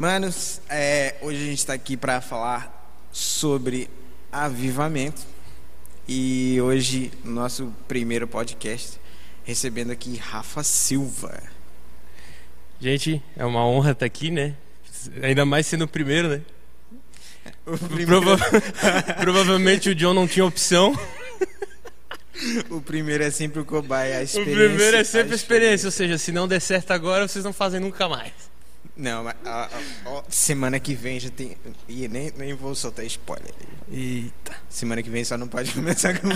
Manos, é, hoje a gente está aqui para falar sobre avivamento. E hoje, nosso primeiro podcast, recebendo aqui Rafa Silva. Gente, é uma honra estar aqui, né? Ainda mais sendo o primeiro, né? O primeiro, Prova- Provavelmente o John não tinha opção. o primeiro é sempre o cobaia, a O experiência. primeiro é sempre a experiência, ou seja, se não der certo agora, vocês não fazem nunca mais. Não, mas ó, ó, ó, semana que vem já tem. Ih, nem, nem vou soltar spoiler. Eita. Semana que vem só não pode começar com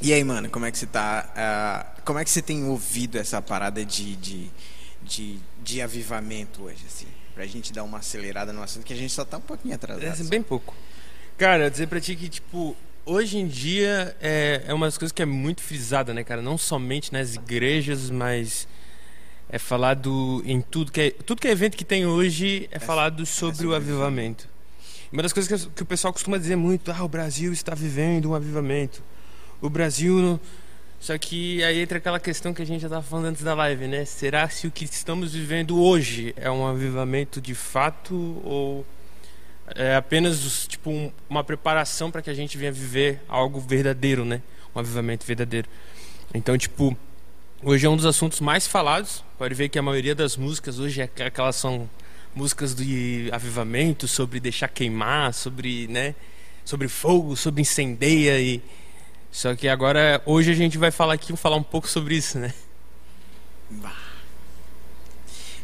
E aí, mano, como é que você tá? ah, como é que você tem ouvido essa parada de, de, de, de avivamento hoje, assim? Pra gente dar uma acelerada no assunto, que a gente só tá um pouquinho atrasado. É bem pouco. Cara, eu dizer pra ti que, tipo, hoje em dia é, é uma das coisas que é muito frisada, né, cara? Não somente nas igrejas, mas é falado em tudo que é, tudo que é evento que tem hoje é falado sobre o avivamento. Uma das coisas que, que o pessoal costuma dizer muito, ah, o Brasil está vivendo um avivamento. O Brasil. não- Só que aí entra aquela questão que a gente já estava falando antes da live, né? Será se o que estamos vivendo hoje é um avivamento de fato ou é apenas tipo um- uma preparação para que a gente venha viver algo verdadeiro, né? Um avivamento verdadeiro. Então, tipo, hoje é um dos assuntos mais falados. Pode ver que a maioria das músicas hoje é aqu- aquelas são músicas de avivamento, sobre deixar queimar, sobre, né, sobre fogo, sobre incendeia e só que agora hoje a gente vai falar aqui, falar um pouco sobre isso, né?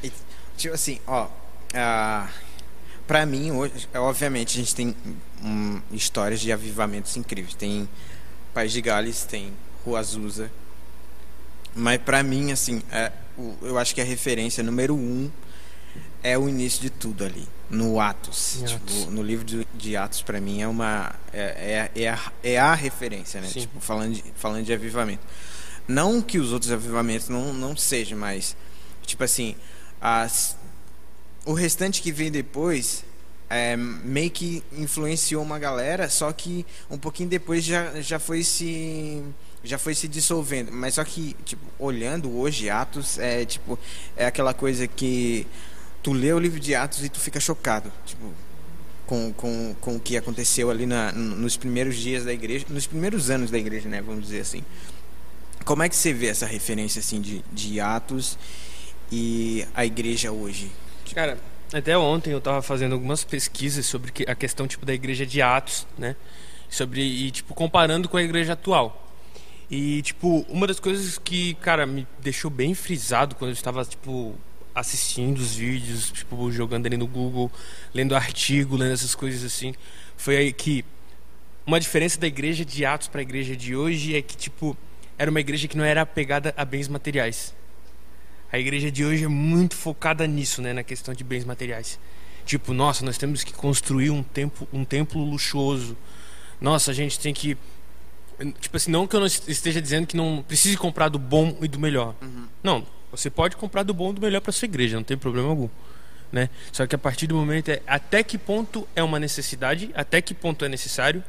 E, tipo assim, ó. ah, pra mim, hoje, obviamente, a gente tem hum, histórias de avivamentos incríveis. Tem País de Gales, tem Rua Azusa. Mas pra mim, assim, é, eu acho que a referência número um é o início de tudo ali. No Atos. Tipo, Atos. no livro de, de Atos, pra mim, é uma. É, é, é, a, é a referência, né? Sim. Tipo, falando de, falando de avivamento. Não que os outros avivamentos não, não sejam, mas, tipo assim, as, o restante que vem depois é, meio que influenciou uma galera, só que um pouquinho depois já, já foi se já foi se dissolvendo. Mas só que, tipo, olhando hoje Atos, é tipo, é aquela coisa que tu lê o livro de Atos e tu fica chocado, tipo, com, com, com o que aconteceu ali na, nos primeiros dias da igreja, nos primeiros anos da igreja, né, vamos dizer assim. Como é que você vê essa referência assim de, de Atos e a igreja hoje? Cara, até ontem eu tava fazendo algumas pesquisas sobre a questão tipo da igreja de Atos, né? Sobre e tipo comparando com a igreja atual. E tipo, uma das coisas que, cara, me deixou bem frisado quando eu estava tipo assistindo os vídeos, tipo jogando ali no Google, lendo artigo, lendo essas coisas assim, foi aí que uma diferença da igreja de Atos para a igreja de hoje é que tipo era uma igreja que não era apegada a bens materiais. A igreja de hoje é muito focada nisso, né, na questão de bens materiais. Tipo, nossa, nós temos que construir um templo, um templo luxuoso. Nossa, a gente tem que tipo assim, não que eu não esteja dizendo que não precise comprar do bom e do melhor. Não, você pode comprar do bom e do melhor para sua igreja, não tem problema algum, né? Só que a partir do momento é até que ponto é uma necessidade, até que ponto é necessário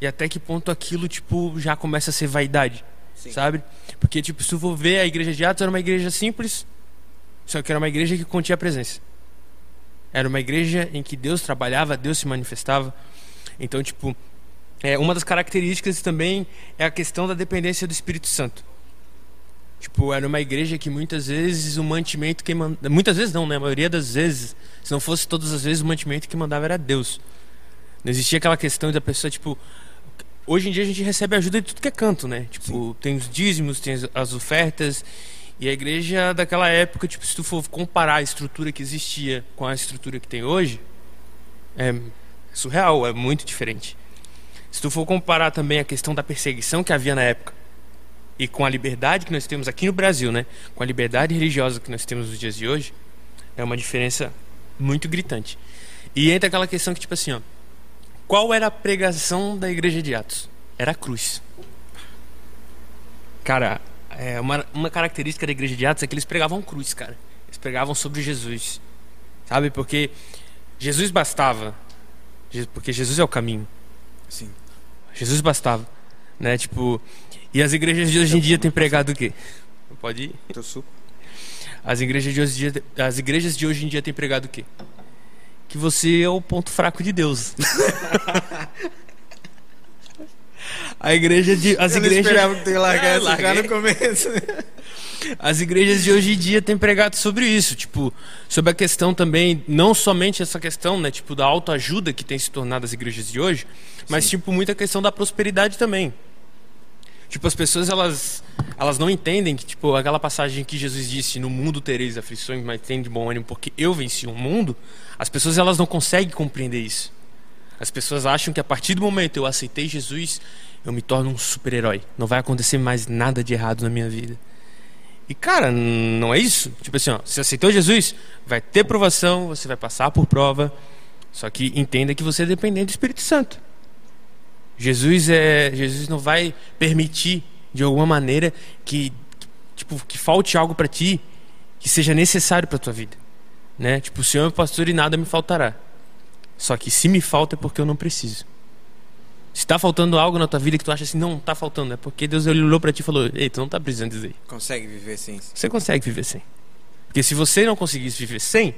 e até que ponto aquilo tipo já começa a ser vaidade Sim. sabe? Porque, tipo, se tu for ver, a igreja de Atos era uma igreja simples, só que era uma igreja que continha presença. Era uma igreja em que Deus trabalhava, Deus se manifestava. Então, tipo, é, uma das características também é a questão da dependência do Espírito Santo. Tipo, era uma igreja que muitas vezes o mantimento que manda... Muitas vezes não, né? A maioria das vezes, se não fosse todas as vezes, o mantimento que mandava era Deus. Não existia aquela questão da pessoa, tipo, hoje em dia a gente recebe ajuda de tudo que é canto, né? Tipo, tem os dízimos, tem as- as ofertas. E a igreja daquela época, tipo, se tu for comparar a estrutura que existia com a estrutura que tem hoje, é surreal, é muito diferente. Se tu for comparar também a questão da perseguição que havia na época e com a liberdade que nós temos aqui no Brasil, né? Com a liberdade religiosa que nós temos nos dias de hoje, é uma diferença muito gritante. E entra aquela questão que, tipo assim, ó, qual era a pregação da igreja de Atos? Era a cruz. Cara, é uma, uma característica da igreja de Atos é que eles pregavam cruz, cara. Eles pregavam sobre Jesus. Sabe? Porque Jesus bastava. Porque Jesus é o caminho. Sim. Jesus bastava. Né? Tipo, e as igrejas de hoje em dia têm pregado o quê? Pode ir. Tô super. As igrejas de hoje em dia, as igrejas de hoje em dia têm pregado o quê? Que você é o ponto fraco de Deus. a igreja de as Eu não igrejas esperava que tu ia largar É, já larguei. no começo. As igrejas de hoje em dia têm pregado sobre isso, tipo, sobre a questão também, não somente essa questão, né, tipo, da autoajuda que tem se tornado as igrejas de hoje, mas Sim. tipo muita questão da prosperidade também. Tipo, as pessoas elas elas não entendem que tipo aquela passagem que Jesus disse, no mundo tereis aflições, mas tem de bom ânimo porque eu venci o mundo. As pessoas elas não conseguem compreender isso. As pessoas acham que a partir do momento eu aceitei Jesus, eu me torno um super-herói. Não vai acontecer mais nada de errado na minha vida. E cara, não é isso. Tipo assim, ó, você aceitou Jesus, vai ter provação, você vai passar por prova. Só que entenda que você é dependente do Espírito Santo. Jesus é, Jesus não vai permitir de alguma maneira que tipo que falte algo para ti que seja necessário para tua vida, né? Tipo, o Senhor é pastor e nada me faltará. Só que se me falta é porque eu não preciso. Se tá faltando algo na tua vida que tu acha assim, não, tá faltando, é porque Deus ele olhou para ti e falou: "Ei, tu não tá precisando disso aí". Consegue viver sem. Você consegue viver sem. Porque se você não conseguisse viver sem,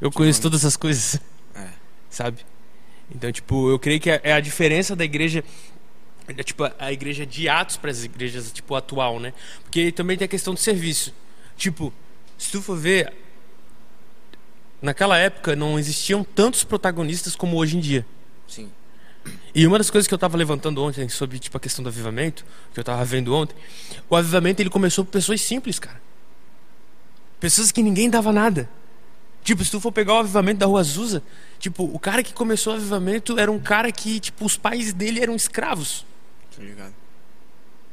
eu conheço todas essas coisas, É. sabe? Então, tipo, eu creio que é é a diferença da igreja, é, tipo, a igreja de Atos para as igrejas, tipo, atual, né? Porque também tem a questão do serviço. Tipo, se tu for ver, naquela época não existiam tantos protagonistas como hoje em dia. Sim. E uma das coisas que eu estava levantando ontem sobre tipo a questão do avivamento, que eu estava vendo ontem, o avivamento ele começou por pessoas simples, cara. Pessoas que ninguém dava nada. Tipo, se tu for pegar o avivamento da Rua Azusa, tipo, o cara que começou o avivamento era um cara que, tipo, os pais dele eram escravos. Tô ligado.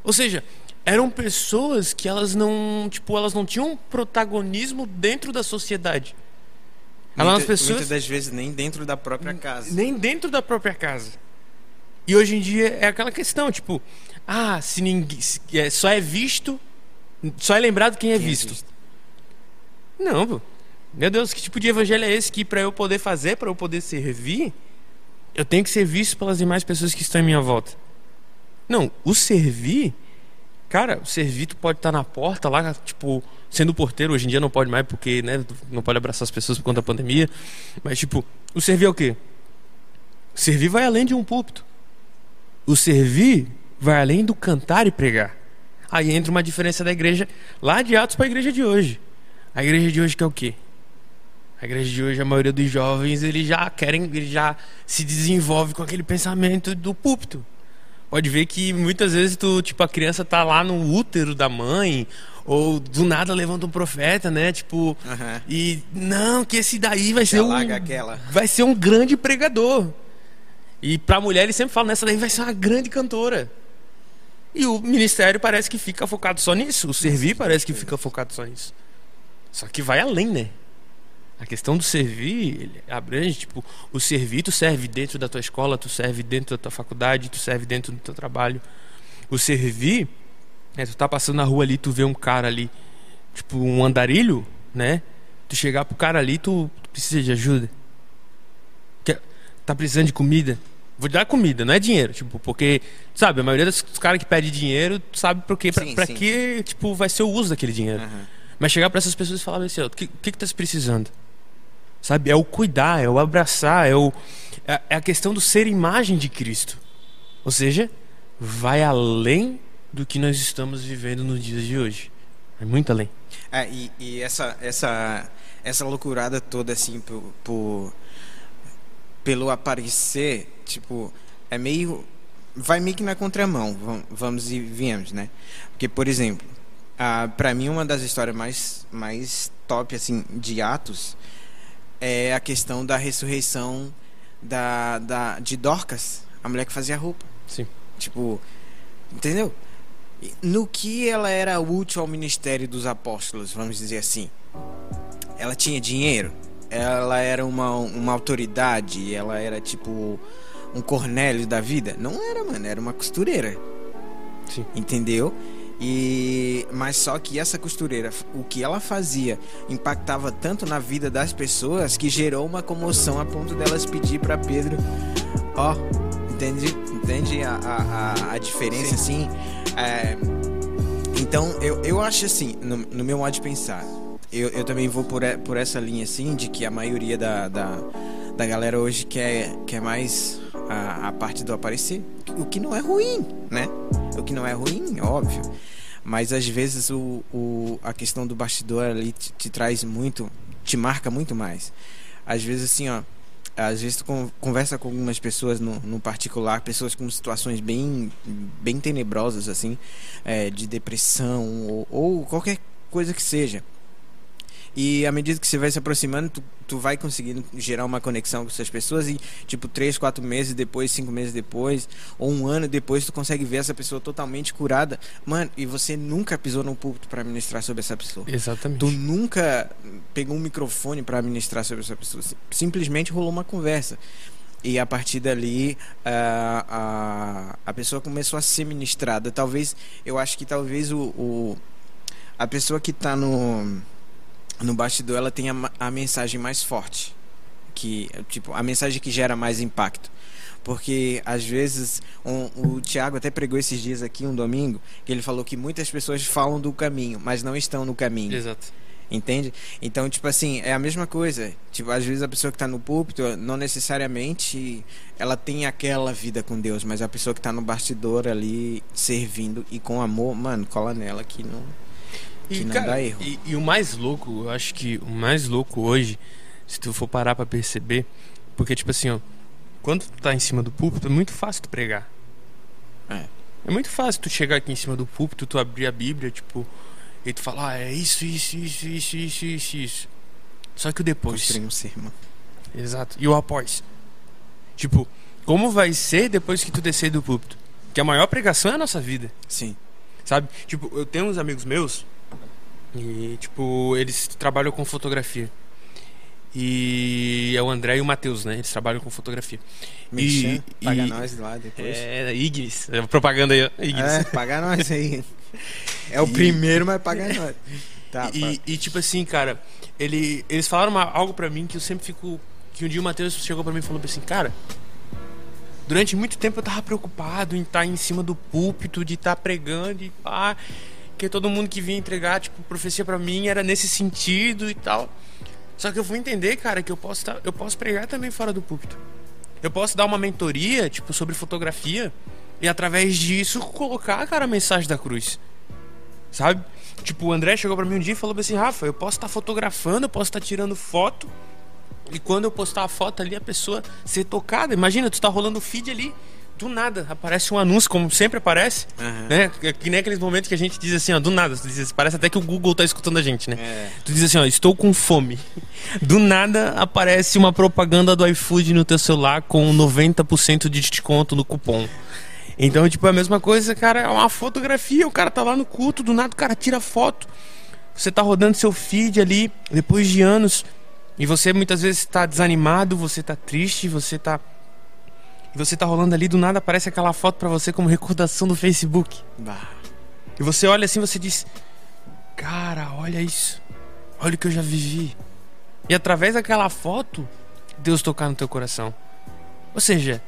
Ou seja, eram pessoas que elas não, tipo, elas não tinham protagonismo dentro da sociedade. Eram Muita- pessoas Muitas das vezes nem dentro da própria casa. nem dentro da própria casa. E hoje em dia é aquela questão, tipo, ah, se ninguém se- é, só é visto, só é lembrado quem é Quem é visto. visto. Não, pô. Meu Deus, que tipo de evangelho é esse que para eu poder fazer, para eu poder servir, eu tenho que ser visto pelas demais pessoas que estão em minha volta? Não, o servir, cara, o servir tu pode estar na porta lá, tipo, sendo porteiro, hoje em dia não pode mais porque, né, não pode abraçar as pessoas por conta da pandemia, mas tipo, o servir é o quê? Servir vai além de um púlpito. O servir vai além do cantar e pregar. Aí entra uma diferença da igreja lá de Atos para a igreja de hoje. A igreja de hoje que é o quê? A igreja de hoje, a maioria dos jovens, eles já querem, eles já se desenvolve com aquele pensamento do púlpito. Pode ver que muitas vezes tu, tipo, a criança tá lá no útero da mãe, ou do nada levanta um profeta, né? Tipo, e não, que esse daí vai ser um aquela. vai ser um grande pregador. E pra mulher ele sempre fala, nessa daí vai ser uma grande cantora. E o ministério parece que fica focado só nisso. O servir parece que fica focado só nisso. Só que vai além, né? A questão do servir ele abrange, tipo, o servir tu serve dentro da tua escola, tu serve dentro da tua faculdade, tu serve dentro do teu trabalho. O servir, é, tu tá passando na rua ali, tu vê um cara ali, tipo, um andarilho, né? Tu chegar pro cara ali, tu, tu precisa de ajuda. Quer- tá precisando de comida? Vou te dar comida, não é dinheiro, tipo, porque, sabe, a maioria dos caras que pede dinheiro, tu sabe por quê, pra, Sim, pra sim. que, tipo, vai ser o uso daquele dinheiro. Aham. Mas chegar para essas pessoas e falar assim, o que, que que tá se precisando? Sabe? É o cuidar, é o abraçar, é, o, é, é a questão do ser imagem de Cristo. Ou seja, vai além do que nós estamos vivendo nos dias de hoje. É muito além. É, e, e essa, essa, essa loucurada toda, assim, por, por- pelo aparecer, tipo, é meio. Vai meio que na contramão, vam- vamos e viemos, né? Porque, por exemplo, ah, para mim, uma das histórias mais, mais top, assim, de Atos é a questão da ressurreição da, da, de Dorcas, a mulher que fazia roupa. Sim. Tipo, entendeu? No que ela era útil ao ministério dos apóstolos, vamos dizer assim. Ela tinha dinheiro, ela era uma, uma autoridade, ela era tipo um Cornélio da vida. Não era, mano, era uma costureira. Sim. Entendeu? E mas só que essa costureira, o que ela fazia impactava tanto na vida das pessoas que gerou uma comoção a ponto delas pedir para Pedro, ó, entende? Entende a, a, a- diferença assim? É, Então, eu, eu acho assim, no, no meu modo de pensar, eu, eu também vou por, por essa linha assim, de que a maioria da, da, da galera hoje quer, quer mais a, a parte do aparecer. O que não é ruim, né? O que não é ruim, óbvio. Mas às vezes o, o, a questão do bastidor ali te, te traz muito, te marca muito mais. Às vezes assim, ó, às vezes tu con- conversa com algumas pessoas no, no particular, pessoas com situações bem, bem tenebrosas assim, é, de depressão ou, ou qualquer coisa que seja. E à medida que você vai se aproximando, tu, tu vai conseguindo gerar uma conexão com essas pessoas e, tipo, três, quatro meses depois, cinco meses depois, ou um ano depois, tu consegue ver essa pessoa totalmente curada. Mano, e você nunca pisou no púlpito para ministrar sobre essa pessoa. Exatamente. Tu nunca pegou um microfone para ministrar sobre essa pessoa. Sim- Simplesmente rolou uma conversa. E a partir dali, a, a, a pessoa começou a ser ministrada. Talvez, eu acho que talvez o, o a pessoa que está no, no bastidor, ela tenha ma- a mensagem mais forte. Que, tipo, a mensagem que gera mais impacto. Porque, às vezes, um- o Tiago até pregou esses dias aqui, um domingo, que ele falou que muitas pessoas falam do caminho, mas não estão no caminho. Exato. Entende? Então, tipo assim, é a mesma coisa. Tipo, às vezes a pessoa que tá no púlpito, não necessariamente ela tem aquela vida com Deus, mas a pessoa que tá no bastidor ali, servindo e com amor, mano, cola nela que não. Que não dá erro. E, e o mais louco, eu acho que o mais louco hoje, se tu for parar pra perceber, porque tipo assim, ó, quando tu tá em cima do púlpito, é muito fácil tu pregar. É. É muito fácil tu chegar aqui em cima do púlpito, tu abrir a Bíblia, tipo, e tu falar, ah, é isso, isso, isso, isso, isso, isso, isso. Só que o depois. Construir um sermão. Exato. E o após. Tipo, como vai ser depois que tu descer do púlpito? Que a maior pregação é a nossa vida. Sim. Sabe? Tipo, eu tenho uns amigos meus e, tipo, eles trabalham com fotografia. E é o André e o Matheus, né? Eles trabalham com fotografia. Merchan, E- paga e- nós lá depois. É, Ignis. É propaganda aí. Ignis. É, paga nós aí. É o primeiro, mas paga nós. Tá, e, e, tipo assim, cara, ele, eles falaram uma- algo pra mim que eu sempre fico. Que um dia o Matheus chegou pra mim e falou assim, cara. Durante muito tempo eu tava preocupado em estar em cima do púlpito, de estar pregando e pá. Que todo mundo que vinha entregar, tipo, profecia pra mim era nesse sentido e tal. Só que eu fui entender, cara, que eu posso, tá, eu posso pregar também fora do púlpito. Eu posso dar uma mentoria, tipo, sobre fotografia e através disso colocar, cara, a mensagem da cruz. Sabe? Tipo, o André chegou pra mim um dia e falou assim: Rafa, eu posso estar fotografando, eu posso estar tirando foto. E quando eu postar a foto ali, a pessoa ser tocada. Imagina, tu tá rolando o feed ali, do nada aparece um anúncio, como sempre aparece. Aham. Né? Que- Que nem aqueles momentos que a gente diz assim, ó, do nada. Tu diz, assim, parece até que o Google tá escutando a gente, né? É. Tu diz assim, ó, estou com fome. Do nada aparece uma propaganda do iFood no teu celular com 90% de desconto no cupom. Então, tipo, é a mesma coisa, cara, é uma fotografia, o cara tá lá no culto, do nada o cara tira foto. Você tá rodando seu feed ali, depois de anos, e você muitas vezes tá desanimado, você tá triste, você tá... E você tá rolando ali, do nada aparece aquela foto pra você como recordação do Facebook. Bah. E você olha assim, você diz: Cara, olha isso. Olha o que eu já vivi. E através daquela foto, Deus tocar no teu coração. Ou seja,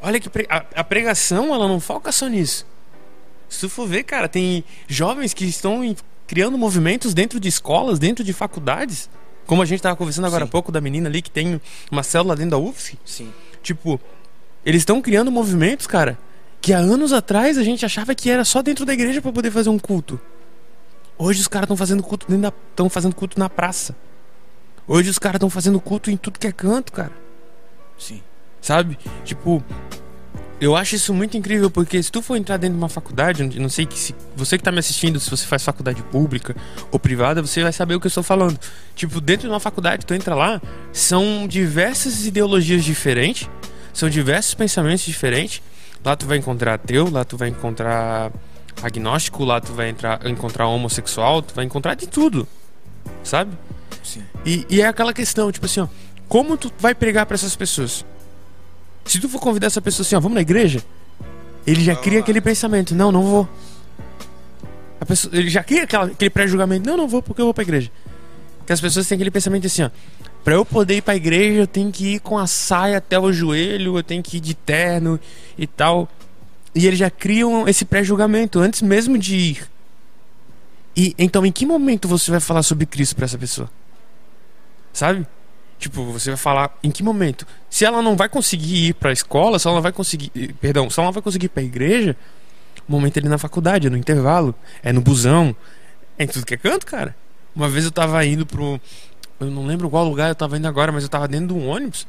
olha que pre- a, pregação, ela não foca só nisso. Se tu for ver, cara, tem jovens que estão criando movimentos dentro de escolas, dentro de faculdades. Como a gente tava conversando agora há Sim. pouco da menina ali que tem uma célula dentro da UFSC. Sim. Tipo, eles estão criando movimentos, cara, que há anos atrás a gente achava que era só dentro da igreja pra poder fazer um culto. Hoje os caras estão fazendo culto dentro da, estão fazendo culto na praça. Hoje os caras estão fazendo culto em tudo que é canto, cara. Sim. Sabe? Tipo, eu acho isso muito incrível porque se tu for entrar dentro de uma faculdade, não sei que se você que tá me assistindo, se você faz faculdade pública ou privada, você vai saber o que eu estou falando. Tipo, dentro de uma faculdade, tu entra lá, são diversas ideologias diferentes, são diversos pensamentos diferentes. Lá tu vai encontrar ateu, lá tu vai encontrar agnóstico, lá tu vai entrar, encontrar homossexual, tu vai encontrar de tudo. Sabe? Sim. E, e é aquela questão, tipo assim, ó, como tu vai pregar pra essas pessoas? Se tu for convidar essa pessoa assim, ó, vamos na igreja, ele já cria aquele pensamento, não, não vou. A pessoa, ele já cria aquela- aquele pré-julgamento, não, não vou porque eu vou pra igreja. Porque as pessoas têm aquele pensamento assim, ó, pra eu poder ir pra igreja eu tenho que ir com a saia até o joelho, eu tenho que ir de terno e tal. E eles já criam esse pré-julgamento antes mesmo de ir. E então, em que momento você vai falar sobre Cristo para essa pessoa? Sabe? Tipo, você vai falar em que momento? Se ela não vai conseguir ir para a escola, se ela não vai conseguir, perdão, se ela não vai conseguir ir para a igreja, o momento é ali na faculdade, é no intervalo, é no busão, é em tudo que é canto, cara. Uma vez eu tava indo pro eu não lembro qual lugar eu tava indo agora, mas eu tava dentro de um ônibus.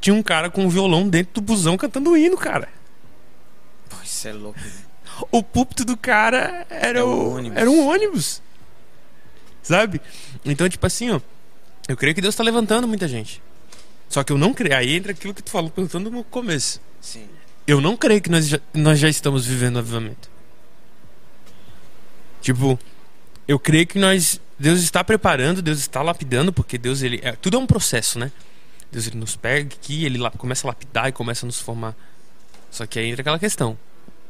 Tinha um cara com um violão dentro do busão cantando hino, cara. Pô, isso é louco. O púlpito do cara era, É o, um ônibus. era um ônibus. Sabe? Então, tipo assim, ó. Eu creio que Deus tá levantando muita gente. Só que eu não creio. Aí entra aquilo que tu falou perguntando no começo. Sim. Eu não creio que nós já, nós já estamos vivendo o avivamento. Tipo, eu creio que nós. Deus está preparando, Deus está lapidando, porque Deus, ele. É, tudo é um processo, né? Deus ele nos pega aqui, ele começa a lapidar e começa a nos formar. Só que aí entra aquela questão.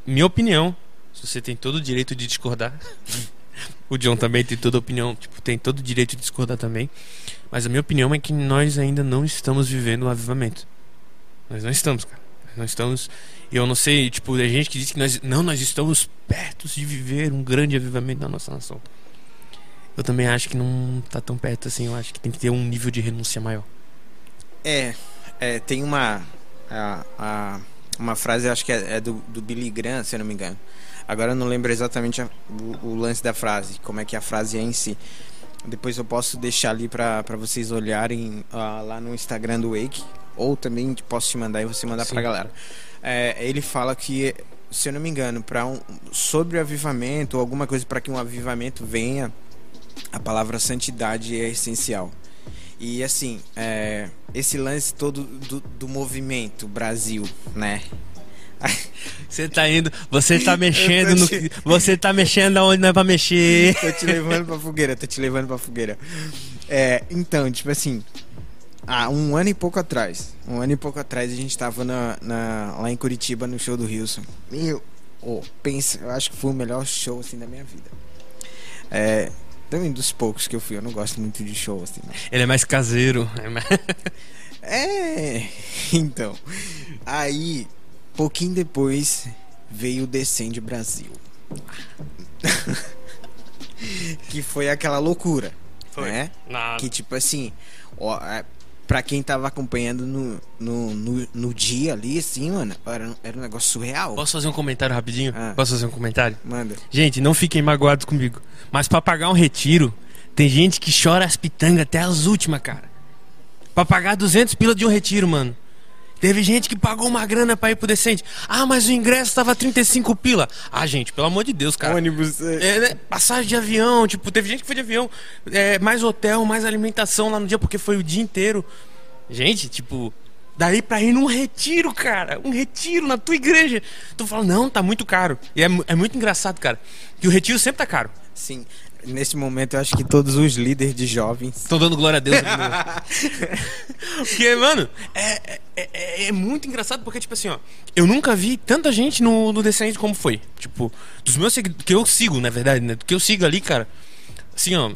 Minha opinião, você tem todo o direito de discordar. o John também tem toda a opinião, tipo, tem todo o direito de discordar também. Mas a minha opinião é que nós ainda não estamos vivendo o avivamento. Nós não estamos, cara. Nós estamos. Eu não sei, tipo, tem gente que diz que nós. Não, nós estamos perto de viver um grande avivamento na nossa nação. Eu também acho que não tá tão perto assim. Eu acho que tem que ter um nível de renúncia maior. É, é, tem uma a, a- uma frase, acho que é, é do, do Billy Graham, se eu não me engano. Agora eu não lembro exatamente a- o, o lance da frase, como é que a frase é em si. Depois eu posso deixar ali pra vocês olharem ah, lá no Instagram do Wake, ou também posso te mandar e você mandar Sim. pra galera. É, ele fala que, se eu não me engano, para um, sobre o avivamento, ou alguma coisa para que um avivamento venha, a palavra santidade é essencial. E assim, é, esse lance todo do, do movimento Brasil, né? Você tá indo, você tá mexendo Eu no te- você tá mexendo aonde não é pra mexer. tô te levando pra fogueira, tô te levando pra fogueira. É, então, tipo assim, há um ano e pouco atrás, um ano e pouco atrás a gente tava na, na- lá em Curitiba no show do Wilson. Meu, oh, pensa, eu acho que foi o melhor show assim da minha vida. É, também dos poucos que eu fui, eu não gosto muito de show assim. Não. Ele é mais caseiro. é mais- É, então. Aí, pouquinho depois, veio o Descende Brasil. que foi aquela loucura, né? Nada. Que tipo assim, ó, é, pra quem tava acompanhando no, no, no, no dia ali, assim, mano, era, um- era um negócio surreal. Posso fazer um comentário rapidinho? Ah. Posso fazer um comentário? Manda. Gente, não fiquem magoados comigo. Mas pra pagar um retiro, tem gente que chora as pitangas até as últimas, cara. Pra pagar 200 pila de um retiro, mano. Teve gente que pagou uma grana pra ir pro decente. Ah, mas o ingresso tava 35 pila. Ah, gente, pelo amor de Deus, cara. Ônibus. é, É, né, passagem de avião, tipo, teve gente que foi de avião, é, mais hotel, mais alimentação lá no dia, porque foi o dia inteiro. Gente, tipo, daí pra ir num retiro, cara, um retiro na tua igreja. Tu fala, não, tá muito caro. E é, é muito engraçado, cara, que o retiro sempre tá caro. Sim. Nesse momento eu acho que todos os líderes de jovens. Tô dando glória a Deus. no- porque, mano, é, é, é- é muito engraçado porque, tipo assim, ó, eu nunca vi tanta gente no, no Descende como foi. Tipo, dos meus seguidores, que eu sigo, na verdade, né? Do que eu sigo ali, cara, assim, ó,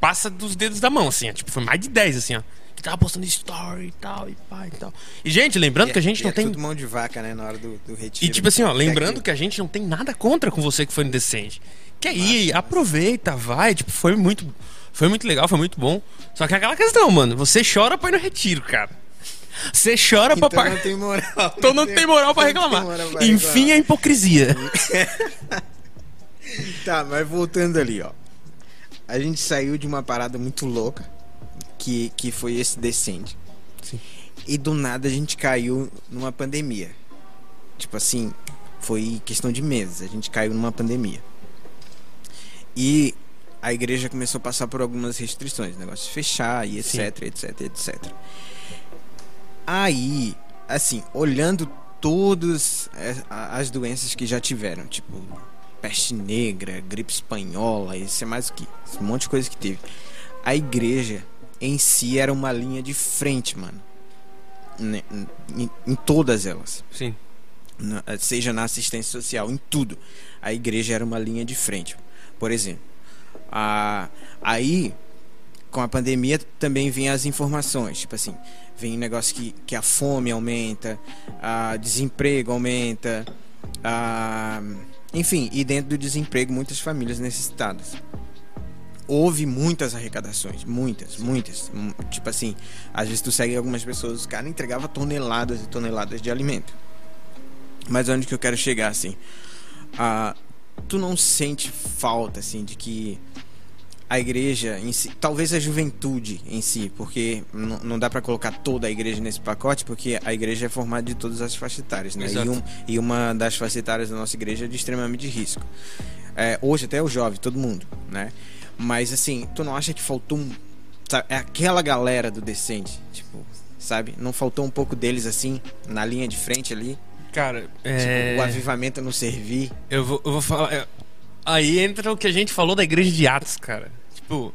passa dos dedos da mão, assim, ó, tipo, foi mais de 10, assim, ó. Que tava postando story e tal, e pá e tal. E, gente, lembrando que a gente E não é tem. tudo mão de vaca, né, na hora do, do retiro. E tipo assim, ó, É lembrando que a gente não tem nada contra com você que foi no Quer ir, aproveita, vai, tipo, foi muito foi muito legal, foi muito bom. Só que é aquela questão, mano, você chora pra ir no retiro, cara. Você chora Então pra pagar. não tem moral. Então não tem moral pra reclamar. moral pra Enfim, a hipocrisia. Tá, mas voltando ali, ó. A gente saiu de uma parada muito louca, que, que foi esse descende. Sim. E do nada a gente caiu numa pandemia. Tipo assim, foi questão de meses, a gente caiu numa pandemia. E a igreja começou a passar por algumas restrições, negócio de fechar e Sim. etc, etc, etc. Aí, assim, olhando todas as- as doenças que já tiveram, tipo peste negra, gripe espanhola, isso é mais o que, um monte de coisa que teve. A igreja em si era uma linha de frente, mano. Né, Em, em todas elas, Sim. seja na assistência social, em tudo. A igreja era uma linha de frente. Por exemplo, a, aí com a pandemia também vem as informações, tipo assim, vem um negócio que, que a fome aumenta, a desemprego aumenta, a, enfim, e dentro do desemprego muitas famílias necessitadas. houve muitas arrecadações, muitas, muitas. Hum, Tipo assim, às vezes tu segue algumas pessoas, os caras entregavam toneladas e toneladas de alimento. Mas onde que eu quero chegar, assim? Ah, tu não sente falta, assim, de que a igreja em si, talvez a juventude em si, porque não, dá pra colocar toda a igreja nesse pacote, porque a igreja é formada de todas as faixas etárias, né? E, um- e uma das faixas etárias da nossa igreja é de extremamente risco. É, hoje até o jovem, todo mundo, né? Mas assim, tu não acha que faltou um. sabe, é aquela galera do Descende, tipo, sabe? Não faltou um pouco deles assim, na linha de frente ali? Cara, é... Tipo, o avivamento não servir. Eu vou, eu vou falar. é, Aí entra o que a gente falou da igreja de Atos, cara. Tipo.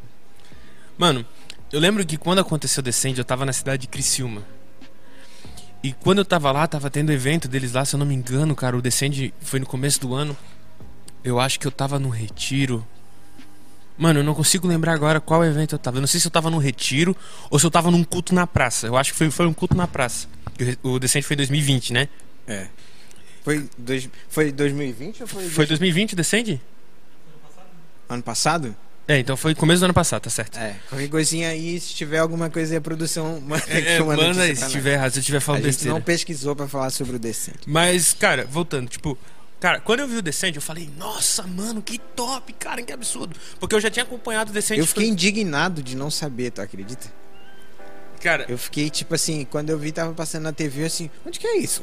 Mano, eu lembro que quando aconteceu o Descende, eu tava na cidade de Criciúma. E quando eu tava lá, tava tendo evento deles lá, se eu não me engano, cara. O Descende foi no começo do ano. Eu acho que eu tava no retiro. Mano, eu não consigo lembrar agora qual evento eu tava. Eu não sei se eu tava no retiro ou se eu tava num culto na praça. Eu acho que foi, foi um culto na praça. O Descende foi em 2020, né? É. Foi, dois, foi 2020 ou foi, Foi 2020 o Descende? ano passado? É, então foi começo do ano passado, tá certo. É. Qualquer coisinha aí, se tiver alguma coisa aí, a produção manda É, uma manda aí, pra se tiver errado, se eu tiver A falando gente besteira. não pesquisou pra falar sobre o Descende. Mas, cara, voltando, tipo, cara, quando eu vi o Descende, eu falei, nossa, mano, que top, cara, que absurdo. Porque eu já tinha acompanhado o Descende. Eu fiquei indignado de não saber, tu acredita? Cara, Eu fiquei, tipo assim, quando eu vi, tava passando na TV, assim, onde que é isso?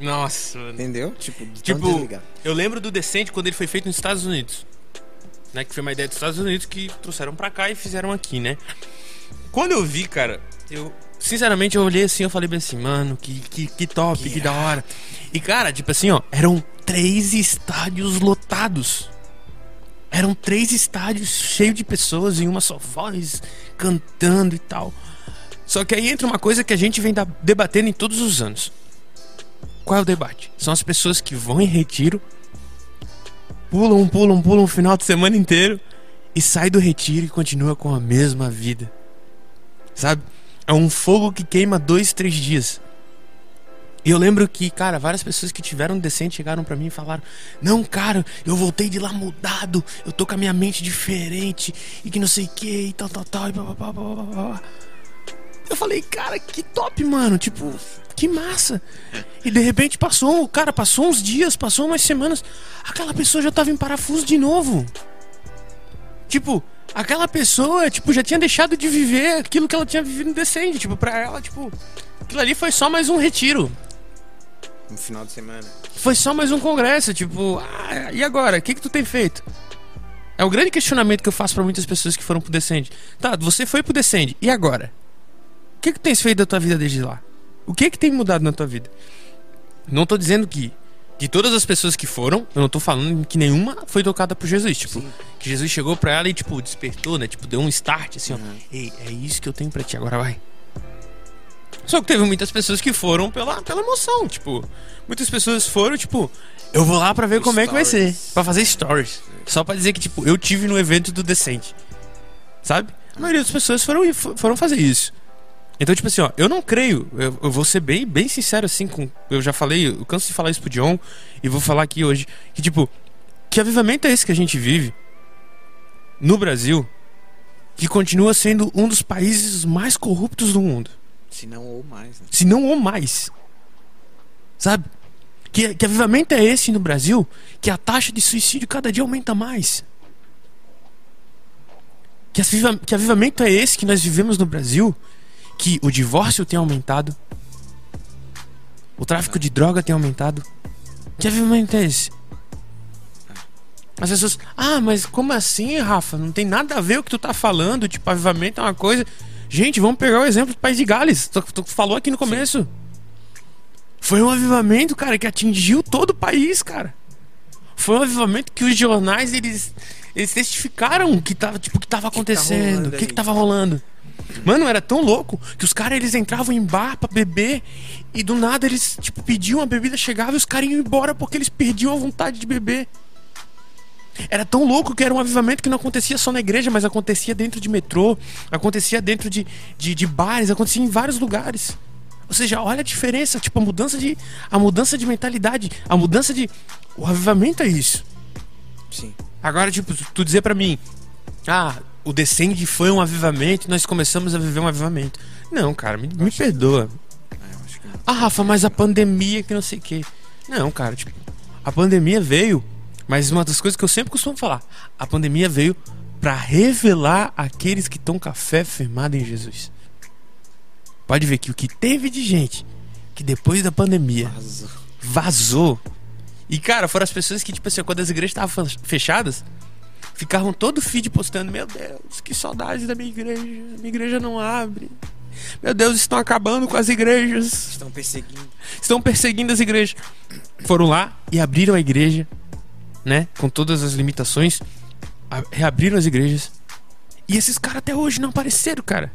Nossa, mano. Entendeu? Tipo, Tipo. Eu lembro do Descende quando ele foi feito nos Estados Unidos. Né, que foi uma ideia dos Estados Unidos que trouxeram pra cá e fizeram aqui, né? Quando eu vi, cara, eu. Sinceramente, eu olhei assim eu falei bem assim, mano, que, que, que top, que, Que da hora. E, cara, tipo assim, ó, eram três estádios lotados. Eram três estádios cheios de pessoas em uma só voz, cantando e tal. Só que aí entra uma coisa que a gente vem debatendo em todos os anos. Qual é o debate? São as pessoas que vão em retiro, pulam, pulam, pulam o final de semana inteiro e sai do retiro e continua com a mesma vida. Sabe? É um fogo que queima dois, três dias. E eu lembro que, cara, várias pessoas que tiveram decente chegaram pra mim e falaram: Não, cara, eu voltei de lá mudado, eu tô com a minha mente diferente e que não sei o que e tal, tal, tal, e blá, blá, blá, blá, blá. Eu falei, cara, que top, mano. Tipo, que massa. E de repente passou, cara, passou uns dias, passou umas semanas. Aquela pessoa já tava em parafuso de novo. Tipo, aquela pessoa, tipo, já tinha deixado de viver aquilo que ela tinha vivido no Descende. Tipo, pra ela, tipo, aquilo ali foi só mais um retiro. No final de semana. Foi só mais um congresso, tipo, ah, e agora? O que que tu tem feito? É o grande questionamento que eu faço pra muitas pessoas que foram pro Descende. Tá, você foi pro Descende, e agora? O que que tens feito da tua vida desde lá? O que que tem mudado na tua vida? Não tô dizendo que de todas as pessoas que foram, eu não tô falando que nenhuma foi tocada por Jesus, tipo, Sim. que Jesus chegou pra ela e tipo despertou, né? Tipo, deu um start assim, ó. Uhum. Ei, é isso que eu tenho pra ti, agora vai. Só que teve muitas pessoas que foram pela, pela emoção, tipo, muitas pessoas foram, tipo, eu vou lá pra ver como é que vai ser, Stories. Pra fazer stories, só pra dizer que tipo, eu tive no evento do Decente. Sabe? A maioria das pessoas foram foram fazer isso. Então, tipo assim, ó, eu não creio, eu, eu vou ser bem, bem sincero assim com, eu já falei, eu canso de falar isso pro John e vou falar aqui hoje, que tipo, que avivamento é esse que a gente vive no Brasil, que continua sendo um dos países mais corruptos do mundo Se não ou mais, né? se não ou mais. Sabe? Que, que avivamento é esse no Brasil que a taxa de suicídio cada dia aumenta mais? Que, aviva, que avivamento é esse que nós vivemos no Brasil que o divórcio tem aumentado, o tráfico de droga tem aumentado? Que avivamento é esse? As pessoas, ah, mas como assim, Rafa? Não tem nada a ver o que tu tá falando. Tipo, avivamento é uma coisa. Gente, vamos pegar o exemplo do País de Gales. Tu, tu falou aqui no começo. Foi um avivamento, cara, que atingiu todo o país, cara. Foi um avivamento que os jornais, eles, eles testificaram que tava, tipo, que tava tá acontecendo, o que, que aí? tava rolando. Mano, era tão louco que os caras eles entravam em bar pra beber e do nada eles tipo pediam a bebida, chegava e os caras iam embora porque eles perdiam a vontade de beber. Era tão louco que era um avivamento que não acontecia só na igreja, mas acontecia dentro de metrô, acontecia dentro de, de, de bares, acontecia em vários lugares. Ou seja, olha a diferença, tipo, a mudança de. A mudança de mentalidade, a mudança de. O avivamento é isso. Sim. Agora, tipo, tu dizer pra mim, ah, o Descende foi um avivamento e nós começamos a viver um avivamento. Não, cara, me, me perdoa. Que Ah, Rafa, mas a pandemia que não sei o quê. Não, cara, tipo, a pandemia veio, mas uma das coisas que eu sempre costumo falar, a pandemia veio pra revelar aqueles que estão com a fé firmada em Jesus. Pode ver que o que teve de gente que depois da pandemia vazou. vazou. E, cara, foram as pessoas que, tipo assim, quando as igrejas estavam fechadas, ficavam todo feed postando: Meu Deus, que saudade da minha igreja. Minha igreja não abre. Meu Deus, estão acabando com as igrejas. Estão perseguindo. Estão perseguindo as igrejas. Foram lá e abriram a igreja, né? Com todas as limitações. Reabriram as igrejas. E esses caras até hoje não apareceram, cara.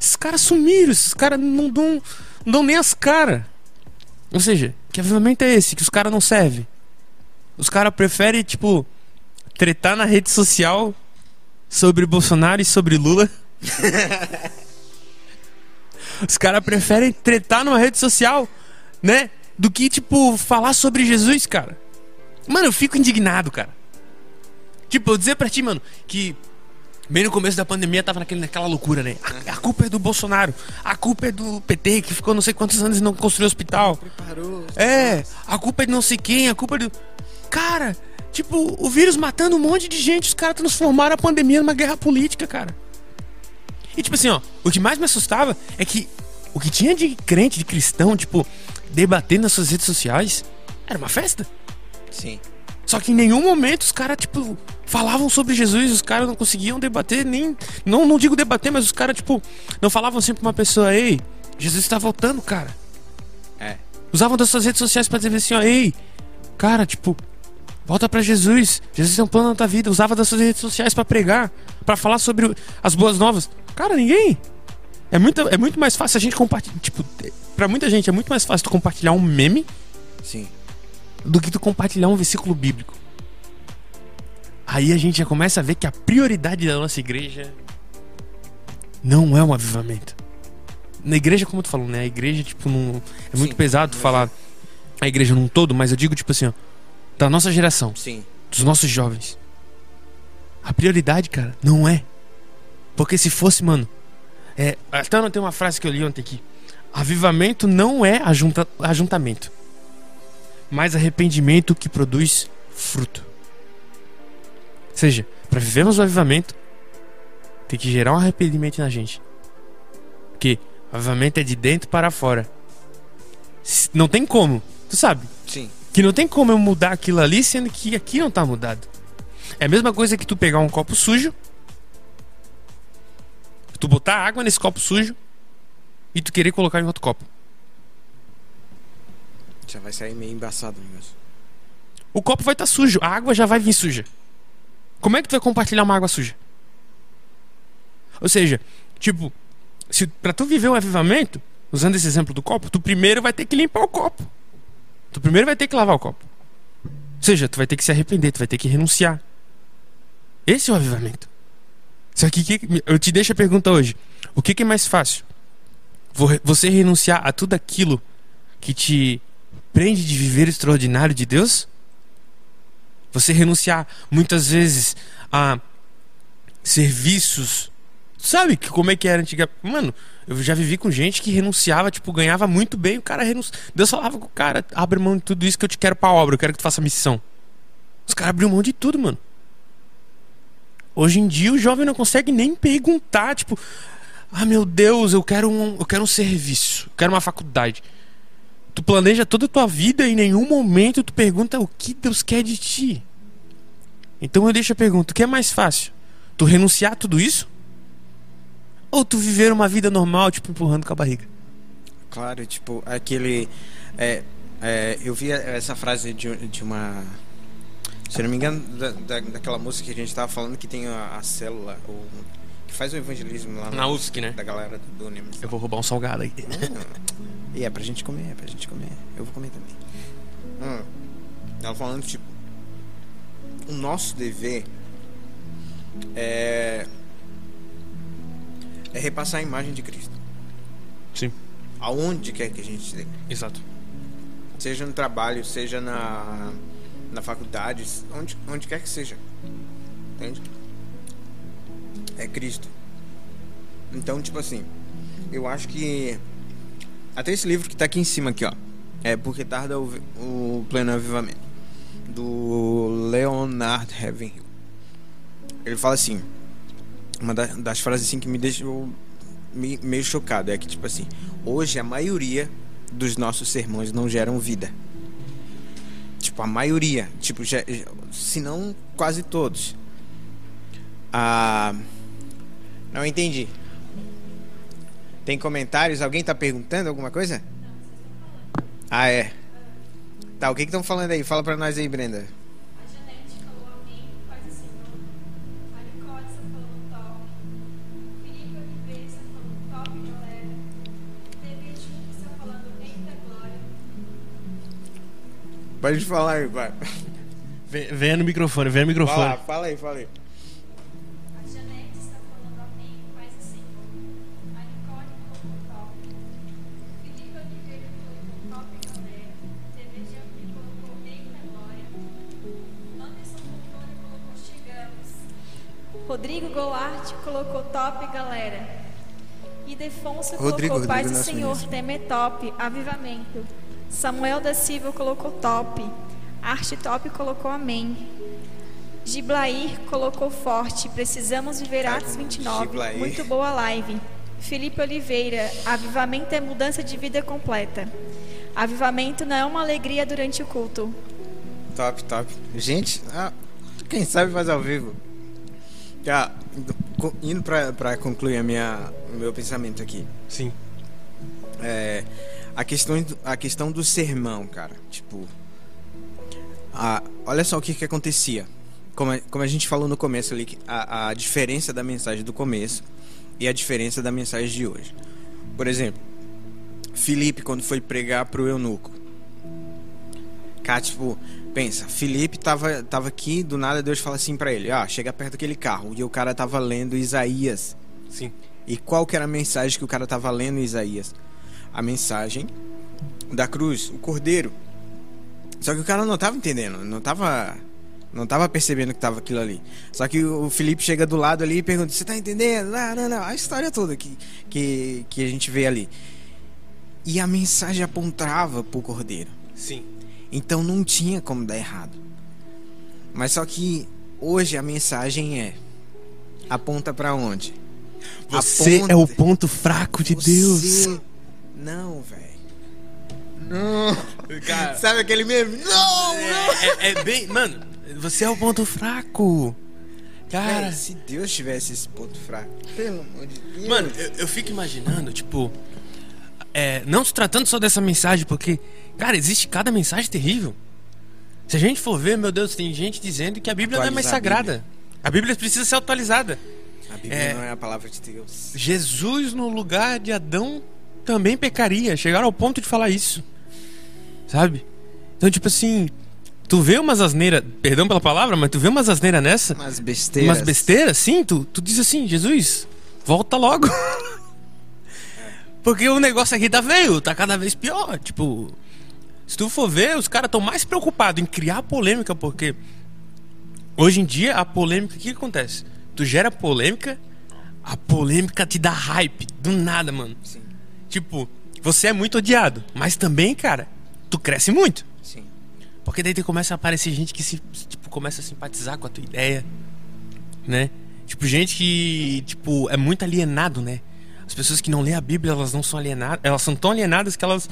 Esses caras sumiram. Esses caras não dão, não dão nem as caras. Ou seja, que avivamento é esse? Que os caras não servem. Os caras preferem, tipo, tretar na rede social sobre Bolsonaro e sobre Lula. Os caras preferem tretar numa rede social, né? Do que, tipo, falar sobre Jesus, cara. Mano, eu fico indignado, cara. Tipo, eu dizer pra ti, mano, que bem no começo da pandemia tava naquele, naquela loucura, né? A, a culpa é do Bolsonaro. A culpa é do PT, que ficou não sei quantos anos e não construiu hospital. Preparou. É, a culpa é de não sei quem, a culpa é do. Cara, tipo, o vírus matando um monte de gente, os caras transformaram a pandemia numa guerra política, cara. E tipo assim, ó, o que mais me assustava é que o que tinha de crente, de cristão, tipo, debatendo nas suas redes sociais, era uma festa. Sim. Só que em nenhum momento os caras, tipo, falavam sobre Jesus, os caras não conseguiam debater, nem. Não, não digo debater, mas os caras, tipo, não falavam sempre pra uma pessoa, ei, Jesus está voltando, cara É. usavam das suas redes sociais pra dizer assim, ó, ei, cara, tipo, volta pra Jesus. Jesus tem um plano na tua vida. Usava das suas redes sociais pra pregar, pra falar sobre as boas novas. Cara, ninguém. É muito, é muito mais fácil a gente compartilhar, tipo, pra muita gente é muito mais fácil tu compartilhar um meme Sim. do que tu compartilhar um versículo bíblico. Aí a gente já começa a ver que a prioridade da nossa igreja não é um avivamento. Na igreja, como tu falou, né? A igreja, tipo, não. É muito Sim. pesado tu falar a igreja num todo, mas eu digo, tipo assim, ó, da nossa geração, Sim. dos nossos jovens. A prioridade, cara, não é. Porque se fosse, mano. É, até não tem uma frase que eu li ontem aqui. Avivamento não é ajunta, ajuntamento, mas arrependimento que produz fruto. Ou seja, para vivermos o avivamento, tem que gerar um arrependimento na gente. Porque avivamento é de dentro para fora. Não tem como, tu sabe? Sim. Que não tem como eu mudar aquilo ali, sendo que aqui não tá mudado. É a mesma coisa que tu pegar um copo sujo, tu botar água nesse copo sujo e tu querer colocar em outro copo. Já vai sair meio embaçado o negócio. O copo vai estar sujo, a água já vai vir suja. Como é que tu vai compartilhar uma água suja? Ou seja, tipo, se para tu viver um avivamento, usando esse exemplo do copo, tu primeiro vai ter que limpar o copo. Tu primeiro vai ter que lavar o copo. Ou seja, tu vai ter que se arrepender, tu vai ter que renunciar. Esse é o avivamento. Só que eu te deixo a pergunta hoje: o que, que é mais fácil? Vo- Você renunciar a tudo aquilo que te prende de viver o extraordinário de Deus? Você renunciar muitas vezes a serviços. Sabe que como é que era antiga? Mano, eu já vivi com gente que renunciava, tipo, ganhava muito bem, o cara renunciava. Deus falava com o cara, abre mão de tudo isso que eu te quero pra obra, eu quero que tu faça missão. Os caras abriram mão de tudo, mano. Hoje em dia o jovem não consegue nem perguntar, tipo, ah meu Deus, eu quero um, eu quero um serviço, eu quero uma faculdade. Tu planeja toda a tua vida e em nenhum momento tu pergunta o que Deus quer de ti. Então eu deixo a pergunta: o que é mais fácil? Tu renunciar a tudo isso? Ou tu viver uma vida normal, tipo, empurrando com a barriga? Claro, tipo, aquele. É, é, eu vi essa frase de, de uma. Se eu não me engano, da, da, daquela moça que a gente tava falando que tem a, a célula, o, que faz o evangelismo lá Na UFSC, né? da galera do, Nimes. Eu vou roubar um salgado aí. E é pra gente comer, é pra gente comer. Eu vou comer também. Hum. Ela falando, tipo, o nosso dever é. É repassar a imagem de Cristo. Sim, Aonde quer que a gente esteja. exato. Seja no trabalho, seja na, na faculdade, onde, onde quer que seja. Entende? é Cristo. Então, tipo assim, eu acho que até esse livro que tá aqui em cima aqui, ó, é porque tarda o, o pleno avivamento do Leonard Ravenhill. Ele fala assim, uma das frases assim que me deixou meio chocado é que tipo assim, hoje a maioria dos nossos sermões não geram vida. Tipo, a maioria, tipo, já, se não quase todos. Ah, não entendi. Tem comentários? Alguém está perguntando alguma coisa? Ah, é. Tá, o que estão falando aí? Fala para nós aí, Brenda. Pode falar aí, pai. Venha no microfone, venha no microfone. Fala, fala aí, fala aí. Rodrigo Goulart colocou top, galera. E Defonso Rodrigo, colocou Paz do Senhor, Temer top, avivamento. Samuel da Silva colocou top. Arte top colocou amém. Giblair colocou forte. Precisamos viver Atos 29. Giblair. Muito boa live. Felipe Oliveira, avivamento é mudança de vida completa. Avivamento não é uma alegria durante o culto. Top, top. Gente, ah, quem sabe faz ao vivo. Já, indo para concluir a minha, o meu pensamento aqui. Sim. É, a, questão, a questão do sermão, cara. Tipo, a, olha só o que, que acontecia. Como a, como a gente falou no começo ali, a, a diferença da mensagem do começo e a diferença da mensagem de hoje. Por exemplo, Felipe, quando foi pregar pro eunuco. Cara, tipo, pensa, Felipe tava, tava aqui, do nada Deus fala assim para ele, ah, chega perto daquele carro. E o cara tava lendo Isaías. Sim. E qual que era a mensagem que o cara tava lendo em Isaías? A mensagem da cruz, o cordeiro. Só que o cara não tava entendendo, não tava não tava percebendo que tava aquilo ali. Só que o Felipe chega do lado ali e pergunta: "Você tá entendendo?" Não, não, não. A história toda que que que a gente vê ali. E a mensagem apontava pro cordeiro. Sim. Então não tinha como dar errado. Mas só que hoje a mensagem é aponta para onde? Você aponta... é o ponto fraco de Você... Deus. Não, velho. Não. Cara, Sabe aquele meme? Não, é, não. É, é, bem, mano, você é o ponto fraco. Cara, se Deus tivesse esse ponto fraco, pelo amor de Deus. Mano, eu, eu fico imaginando, tipo, é, não se tratando só dessa mensagem, porque Cara, existe cada mensagem terrível. Se a gente for ver, meu Deus, tem gente dizendo que a Bíblia Atualizar não é mais sagrada. A Bíblia. a Bíblia precisa ser atualizada. A Bíblia é, não é a palavra de Deus. Jesus, no lugar de Adão, também pecaria. Chegaram ao ponto de falar isso. Sabe? Então, tipo assim, tu vê umas asneiras, perdão pela palavra, mas tu vê umas asneiras nessa. Umas besteiras. Umas besteiras, sim, tu, tu diz assim, Jesus, volta logo. Porque o negócio aqui tá veio, tá cada vez pior. Tipo, se tu for ver, os caras estão mais preocupados em criar polêmica, porque hoje em dia a polêmica, o que, que acontece? Tu gera polêmica, a polêmica te dá hype, do nada, mano. Sim. Tipo, você é muito odiado, mas também, cara, tu cresce muito. Sim. Porque daí começa a aparecer gente que se, tipo, começa a simpatizar com a tua ideia, né? Tipo, gente que, tipo, é muito alienado, né? As pessoas que não lêem a Bíblia, elas não são alienadas, elas são tão alienadas que elas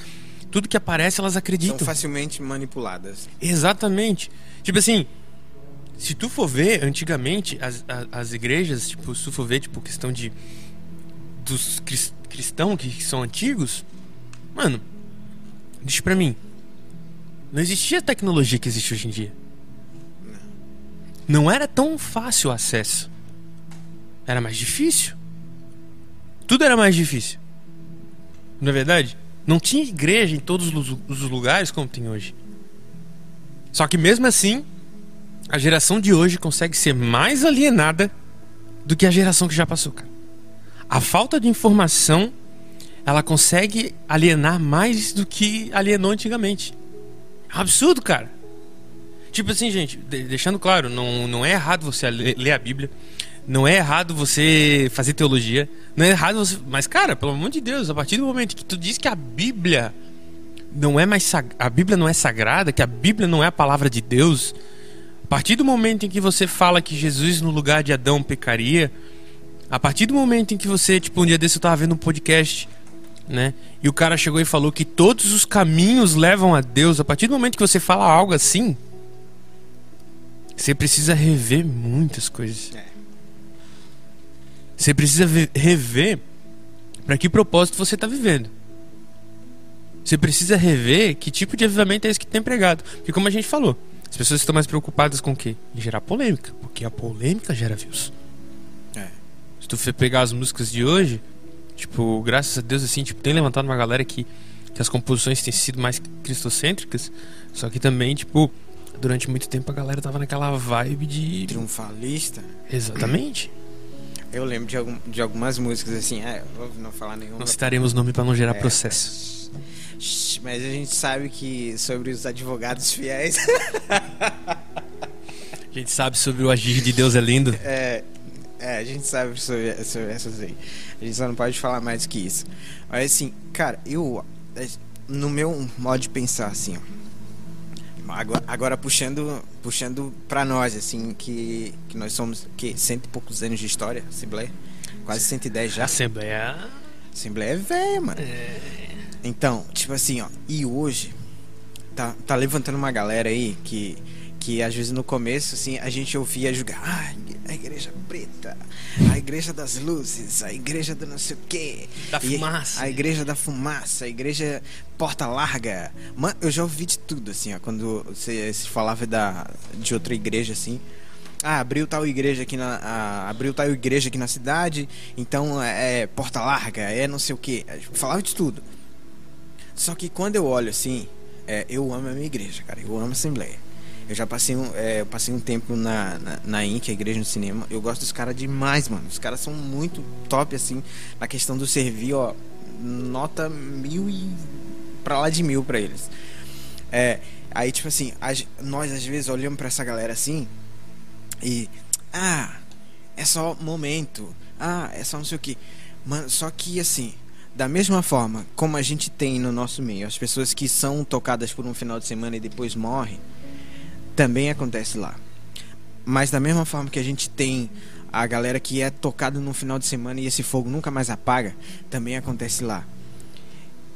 tudo que aparece elas acreditam. São facilmente manipuladas. Exatamente. Tipo assim, se tu for ver, antigamente, as, as, as igrejas, tipo, se tu for ver, tipo, questão de. dos cristãos que, que são antigos, mano, deixa pra mim. Não existia a tecnologia que existe hoje em dia. Não era tão fácil o acesso. Era mais difícil. Tudo era mais difícil. Não é verdade? Não tinha igreja em todos os lugares como tem hoje. Só que mesmo assim, a geração de hoje consegue ser mais alienada do que a geração que já passou, cara. A falta de informação, ela consegue alienar mais do que alienou antigamente. É um absurdo, cara. Tipo assim, gente, deixando claro, não, não é errado você ler a Bíblia. Não é errado você fazer teologia. Não é errado você. Mas, cara, pelo amor de Deus, a partir do momento que tu diz que a Bíblia não é mais sag... a Bíblia não é sagrada, que a Bíblia não é a palavra de Deus, a partir do momento em que você fala que Jesus no lugar de Adão pecaria, a partir do momento em que você, tipo, um dia desse eu tava vendo um podcast, né? E o cara chegou e falou que todos os caminhos levam a Deus, a partir do momento que você fala algo assim, você precisa rever muitas coisas. É. Você precisa rever para que propósito você está vivendo. Você precisa rever que tipo de avivamento é esse que tem pregado. Porque como a gente falou, as pessoas estão mais preocupadas com o quê? Em gerar polêmica. Porque a polêmica gera views. Se tu for pegar as músicas de hoje, tipo, graças a Deus, assim, tipo, tem levantado uma galera que, que as composições têm sido mais cristocêntricas. Só que também, tipo, durante muito tempo a galera tava naquela vibe de. Triunfalista? Exatamente. Eu lembro de, algum, de algumas músicas assim, é, vou não falar nenhuma. Não citaremos nome para não gerar é, processo. Mas a gente sabe que sobre os advogados fiéis. a gente sabe sobre o agir de Deus é lindo. É, é a gente sabe sobre, sobre essas aí. A gente só não pode falar mais que isso. Mas assim, cara, eu. No meu modo de pensar, assim, Agora, agora, puxando puxando para nós assim que, que nós somos que cento e poucos anos de história assembleia quase 110 já assembleia assembleia é velha mano é... Então, tipo assim, ó, e hoje tá, tá levantando uma galera aí que, que às vezes no começo, assim, a gente ouvia julgar, ah, a igreja preta, a igreja das luzes, a igreja do não sei o quê. Da fumaça. A igreja da fumaça, a igreja porta larga. Mano, eu já ouvi de tudo, assim, ó, quando você, você falava da, de outra igreja, assim. Ah, abriu tal igreja aqui na. Ah, abriu tal igreja aqui na cidade, então é, é porta larga, é não sei o que. Falava de tudo. Só que quando eu olho assim, é, eu amo a minha igreja, cara. Eu amo a Assembleia. Eu já passei um, é, eu passei um tempo na, na, na INC, a Igreja no Cinema. Eu gosto dos caras demais, mano. Os caras são muito top, assim, na questão do servir, ó. Nota mil e. pra lá de mil pra eles. É, aí, tipo assim, nós às vezes olhamos pra essa galera assim e. Ah, é só momento. Ah, é só não sei o que. Mano, só que assim da mesma forma como a gente tem no nosso meio as pessoas que são tocadas por um final de semana e depois morrem, também acontece lá. Mas da mesma forma que a gente tem a galera que é tocada no final de semana e esse fogo nunca mais apaga, também acontece lá.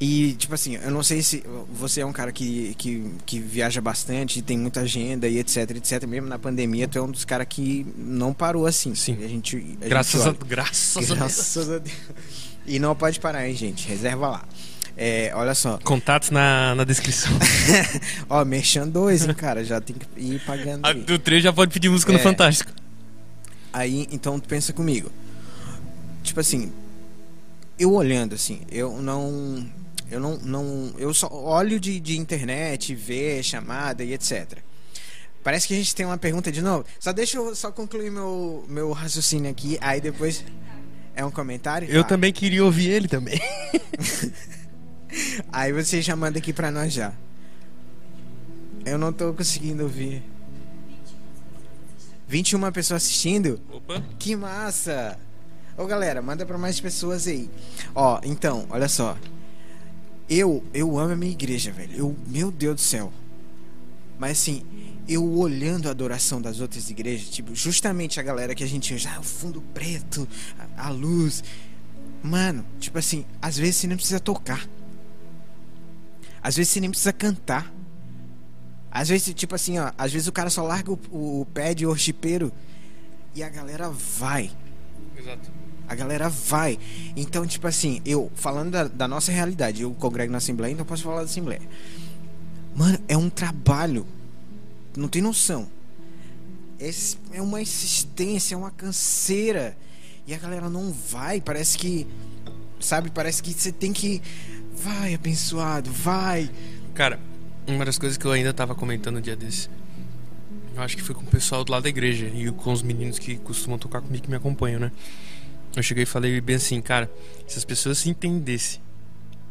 E, tipo assim, eu não sei se você é um cara que, que, que viaja bastante, tem muita agenda e etc, etc. Mesmo na pandemia, tu é um dos caras que não parou assim. Sim. A gente, a graças, gente a, graças, graças a Deus. A Deus. E não pode parar, hein, gente? Reserva lá. É, olha só. Contatos na, na descrição. Ó, Merchan 2, hein, cara? Já tem que ir pagando. Aí. Do 3 já pode pedir música é, no Fantástico. Aí, então, tu pensa comigo. Tipo assim, eu olhando assim, eu não. Eu não. não eu só olho de, de internet, ver chamada e etc. Parece que a gente tem uma pergunta de novo. Só deixa eu só concluir meu, meu raciocínio aqui, aí depois. É um comentário? Eu tá. também queria ouvir ele também. Aí você já manda aqui pra nós já. Eu não tô conseguindo ouvir. 21 pessoas assistindo? Opa. Que massa! Ô galera, manda pra mais pessoas aí. Ó, então, olha só. Eu, eu amo a minha igreja, velho. Eu, meu Deus do céu. Mas assim, eu olhando a adoração das outras igrejas, tipo, justamente a galera que a gente já ah, o fundo preto, a, a, luz. Mano, tipo assim, às vezes você nem precisa tocar. Às vezes você nem precisa cantar. Às vezes, tipo assim, ó, às vezes o cara só larga o, o, o pé de orchipeiro e a galera vai. Exato. A galera vai. Então, tipo assim, eu, falando da, da nossa realidade, eu congrego na Assembleia, então posso falar da Assembleia. Mano, é um trabalho não tem noção. Esse é uma insistência, é uma canseira. E a galera não vai. Parece que. Sabe? Parece que você tem que. Vai, abençoado, vai. Cara, uma das coisas que eu ainda tava comentando no dia desse. Eu acho que foi com o pessoal do lado da igreja e com os meninos que costumam tocar comigo que me acompanham, né? Eu cheguei e falei bem assim, cara, se as pessoas se entendessem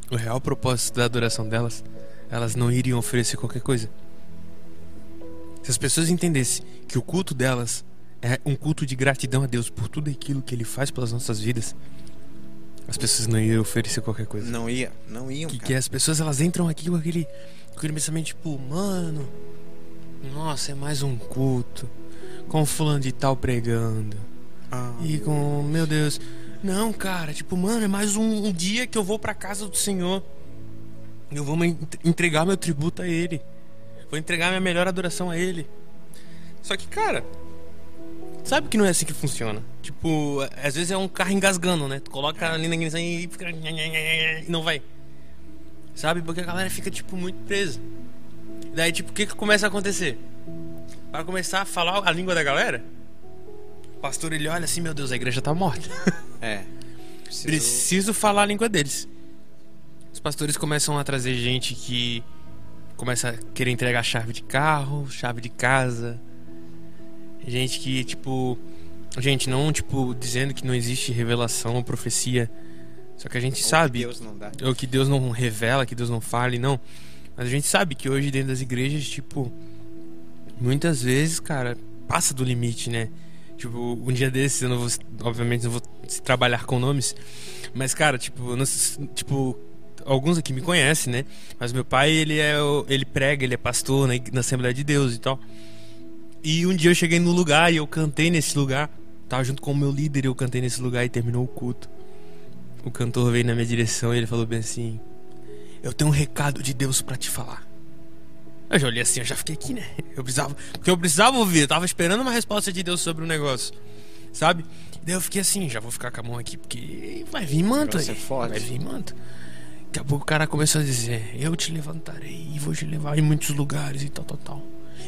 o real propósito da adoração delas, elas não iriam oferecer qualquer coisa. Se as pessoas entendessem que o culto delas é um culto de gratidão a Deus por tudo aquilo que Ele faz pelas nossas vidas, as pessoas não iam oferecer qualquer coisa. Não ia, não iam. Que, que as pessoas elas entram aqui com aquele, com aquele pensamento tipo, mano, nossa, é mais um culto, com fulano de tal pregando. Ah. E com, meu Deus, não, cara, tipo, mano, é mais um, um dia que eu vou pra casa do Senhor. Eu vou entregar meu tributo a Ele. Vou entregar minha melhor adoração a Ele. Só que, cara, sabe que não é assim que funciona. Tipo, às vezes é um carro engasgando, né? Tu coloca ali na ignição e fica. E não vai. Sabe? Porque a galera fica, tipo, muito presa. Daí, tipo, o que, que começa a acontecer? Para começar a falar a língua da galera, o pastor ele olha assim: Meu Deus, a igreja tá morta. É. Preciso... Preciso falar a língua deles. Os pastores começam a trazer gente que começa a querer entregar chave de carro, chave de casa. Gente que, tipo. Gente, não, tipo, dizendo que não existe revelação ou profecia. Só que a gente ou sabe. Que Deus não dá. Ou que Deus não revela, que Deus não fale, não. Mas a gente sabe que hoje dentro das igrejas, tipo. Muitas vezes, cara, passa do limite, né? Tipo, um dia desses, eu não vou. Obviamente, não vou trabalhar com nomes. Mas, cara, tipo, não, tipo alguns aqui me conhecem, né? Mas meu pai, ele é ele prega, ele é pastor na, na Assembleia de Deus e tal. E um dia eu cheguei no lugar e eu cantei nesse lugar. Tava junto com o meu líder e eu cantei nesse lugar e terminou o culto. O cantor veio na minha direção e ele falou bem assim: Eu tenho um recado de Deus para te falar. Eu já olhei assim, eu já fiquei aqui, né? Eu precisava, porque eu precisava ouvir, eu tava esperando uma resposta de Deus sobre o negócio, sabe? Daí eu fiquei assim, já vou ficar com a mão aqui, porque vai vir manto aí. É vai vir manto. Daqui a pouco o cara começou a dizer: Eu te levantarei e vou te levar em muitos lugares e tal, tal, tal.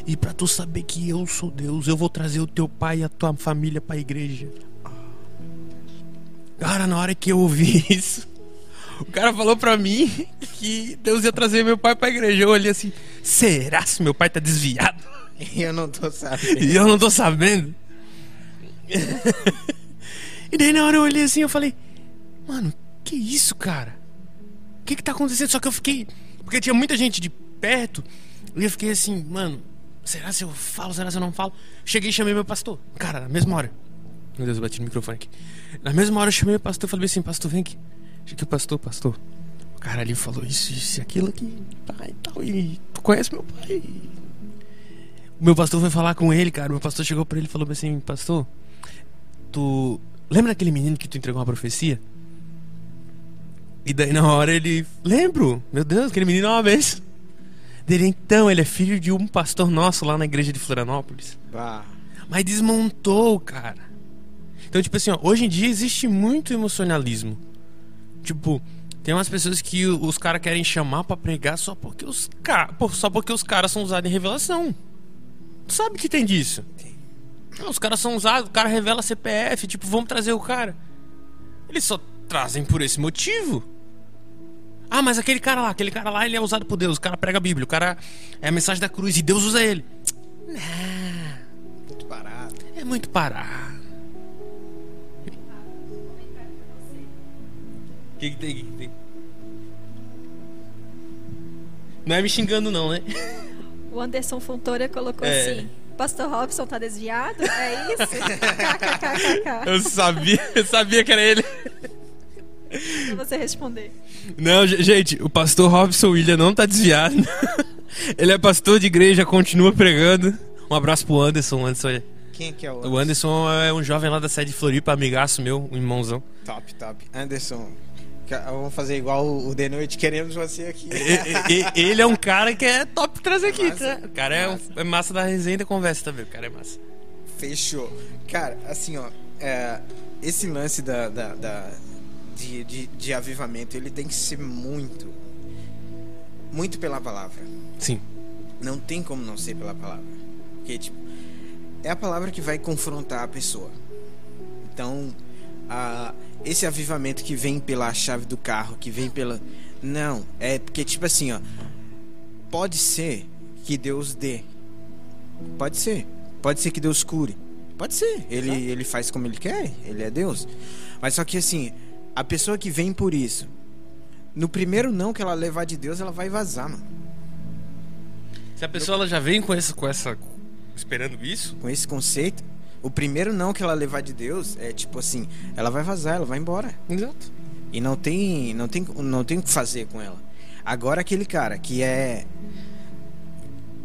E para tu saber que eu sou Deus, eu vou trazer o teu pai e a tua família para a igreja. Cara, na hora que eu ouvi isso, o cara falou pra mim que Deus ia trazer meu pai pra igreja. Eu olhei assim: será se meu pai tá desviado? E eu não tô sabendo. E eu não tô sabendo. e daí na hora eu olhei assim eu falei: mano, que isso, cara? O que que tá acontecendo? Só que eu fiquei. Porque tinha muita gente de perto. E eu fiquei assim, mano, será se eu falo? Será se eu não falo? Cheguei e chamei meu pastor. Cara, na mesma hora. Meu Deus, eu bati no microfone aqui. Na mesma hora eu chamei meu pastor e falei assim: Pastor, vem aqui. Cheguei, pastor, pastor. O cara ali falou isso, isso e aquilo aqui. Tá, e tal. E tu conhece meu pai? O meu pastor foi falar com ele, cara. Meu pastor chegou pra ele e falou assim: Pastor, tu. Lembra daquele menino que tu entregou uma profecia? E daí na hora ele. Lembro! Meu Deus, aquele menino é uma vez. Dele, então, ele é filho de um pastor nosso lá na igreja de Florianópolis. Bah. Mas desmontou, cara. Então, tipo assim, ó, hoje em dia existe muito emocionalismo. Tipo, tem umas pessoas que os caras querem chamar para pregar só porque os caras. Só porque os caras são usados em revelação. Tu sabe que tem disso? Os caras são usados, o cara revela CPF, tipo, vamos trazer o cara. Eles só trazem por esse motivo. Ah, mas aquele cara lá, aquele cara lá, ele é usado por Deus. O cara prega a Bíblia, o cara é a mensagem da cruz e Deus usa ele. Não. Muito parado. É muito parado. O que, que tem? Que que tem? Não é me xingando, não, né? O Anderson Fontoura colocou é. assim: Pastor Robson tá desviado? É isso? eu sabia, eu sabia que era ele. Pra você responder. Não, gente, o pastor Robson William não tá desviado. Ele é pastor de igreja, continua pregando. Um abraço pro Anderson. Anderson é... Quem que é o Anderson? O Anderson é um jovem lá da sede de Floripa, amigaço meu, um irmãozão. Top, top. Anderson, vamos fazer igual o The Noite, queremos você aqui. Ele é um cara que é top trazer aqui, massa, tá? O cara é, massa. é massa da resenha e da conversa também, o cara é massa. Fechou. Cara, assim, ó, é, esse lance da, da, da de, de, de avivamento, ele tem que ser muito, muito pela palavra. Sim. Não tem como não ser pela palavra. Porque, tipo, é a palavra que vai confrontar a pessoa. Então, a, esse avivamento que vem pela chave do carro, que vem pela. Não, é porque, tipo assim, ó. Pode ser que Deus dê. Pode ser. Pode ser que Deus cure. Pode ser. Ele, ele faz como ele quer. Ele é Deus. Mas só que assim, a pessoa que vem por isso, no primeiro não que ela levar de Deus, ela vai vazar, mano. Se a pessoa ela já vem com essa, com essa. esperando isso? Com esse conceito, O primeiro não que ela levar de Deus é tipo assim, ela vai vazar, ela vai embora. Exato. E não tem, não tem, não tem o que fazer com ela. Agora aquele cara que é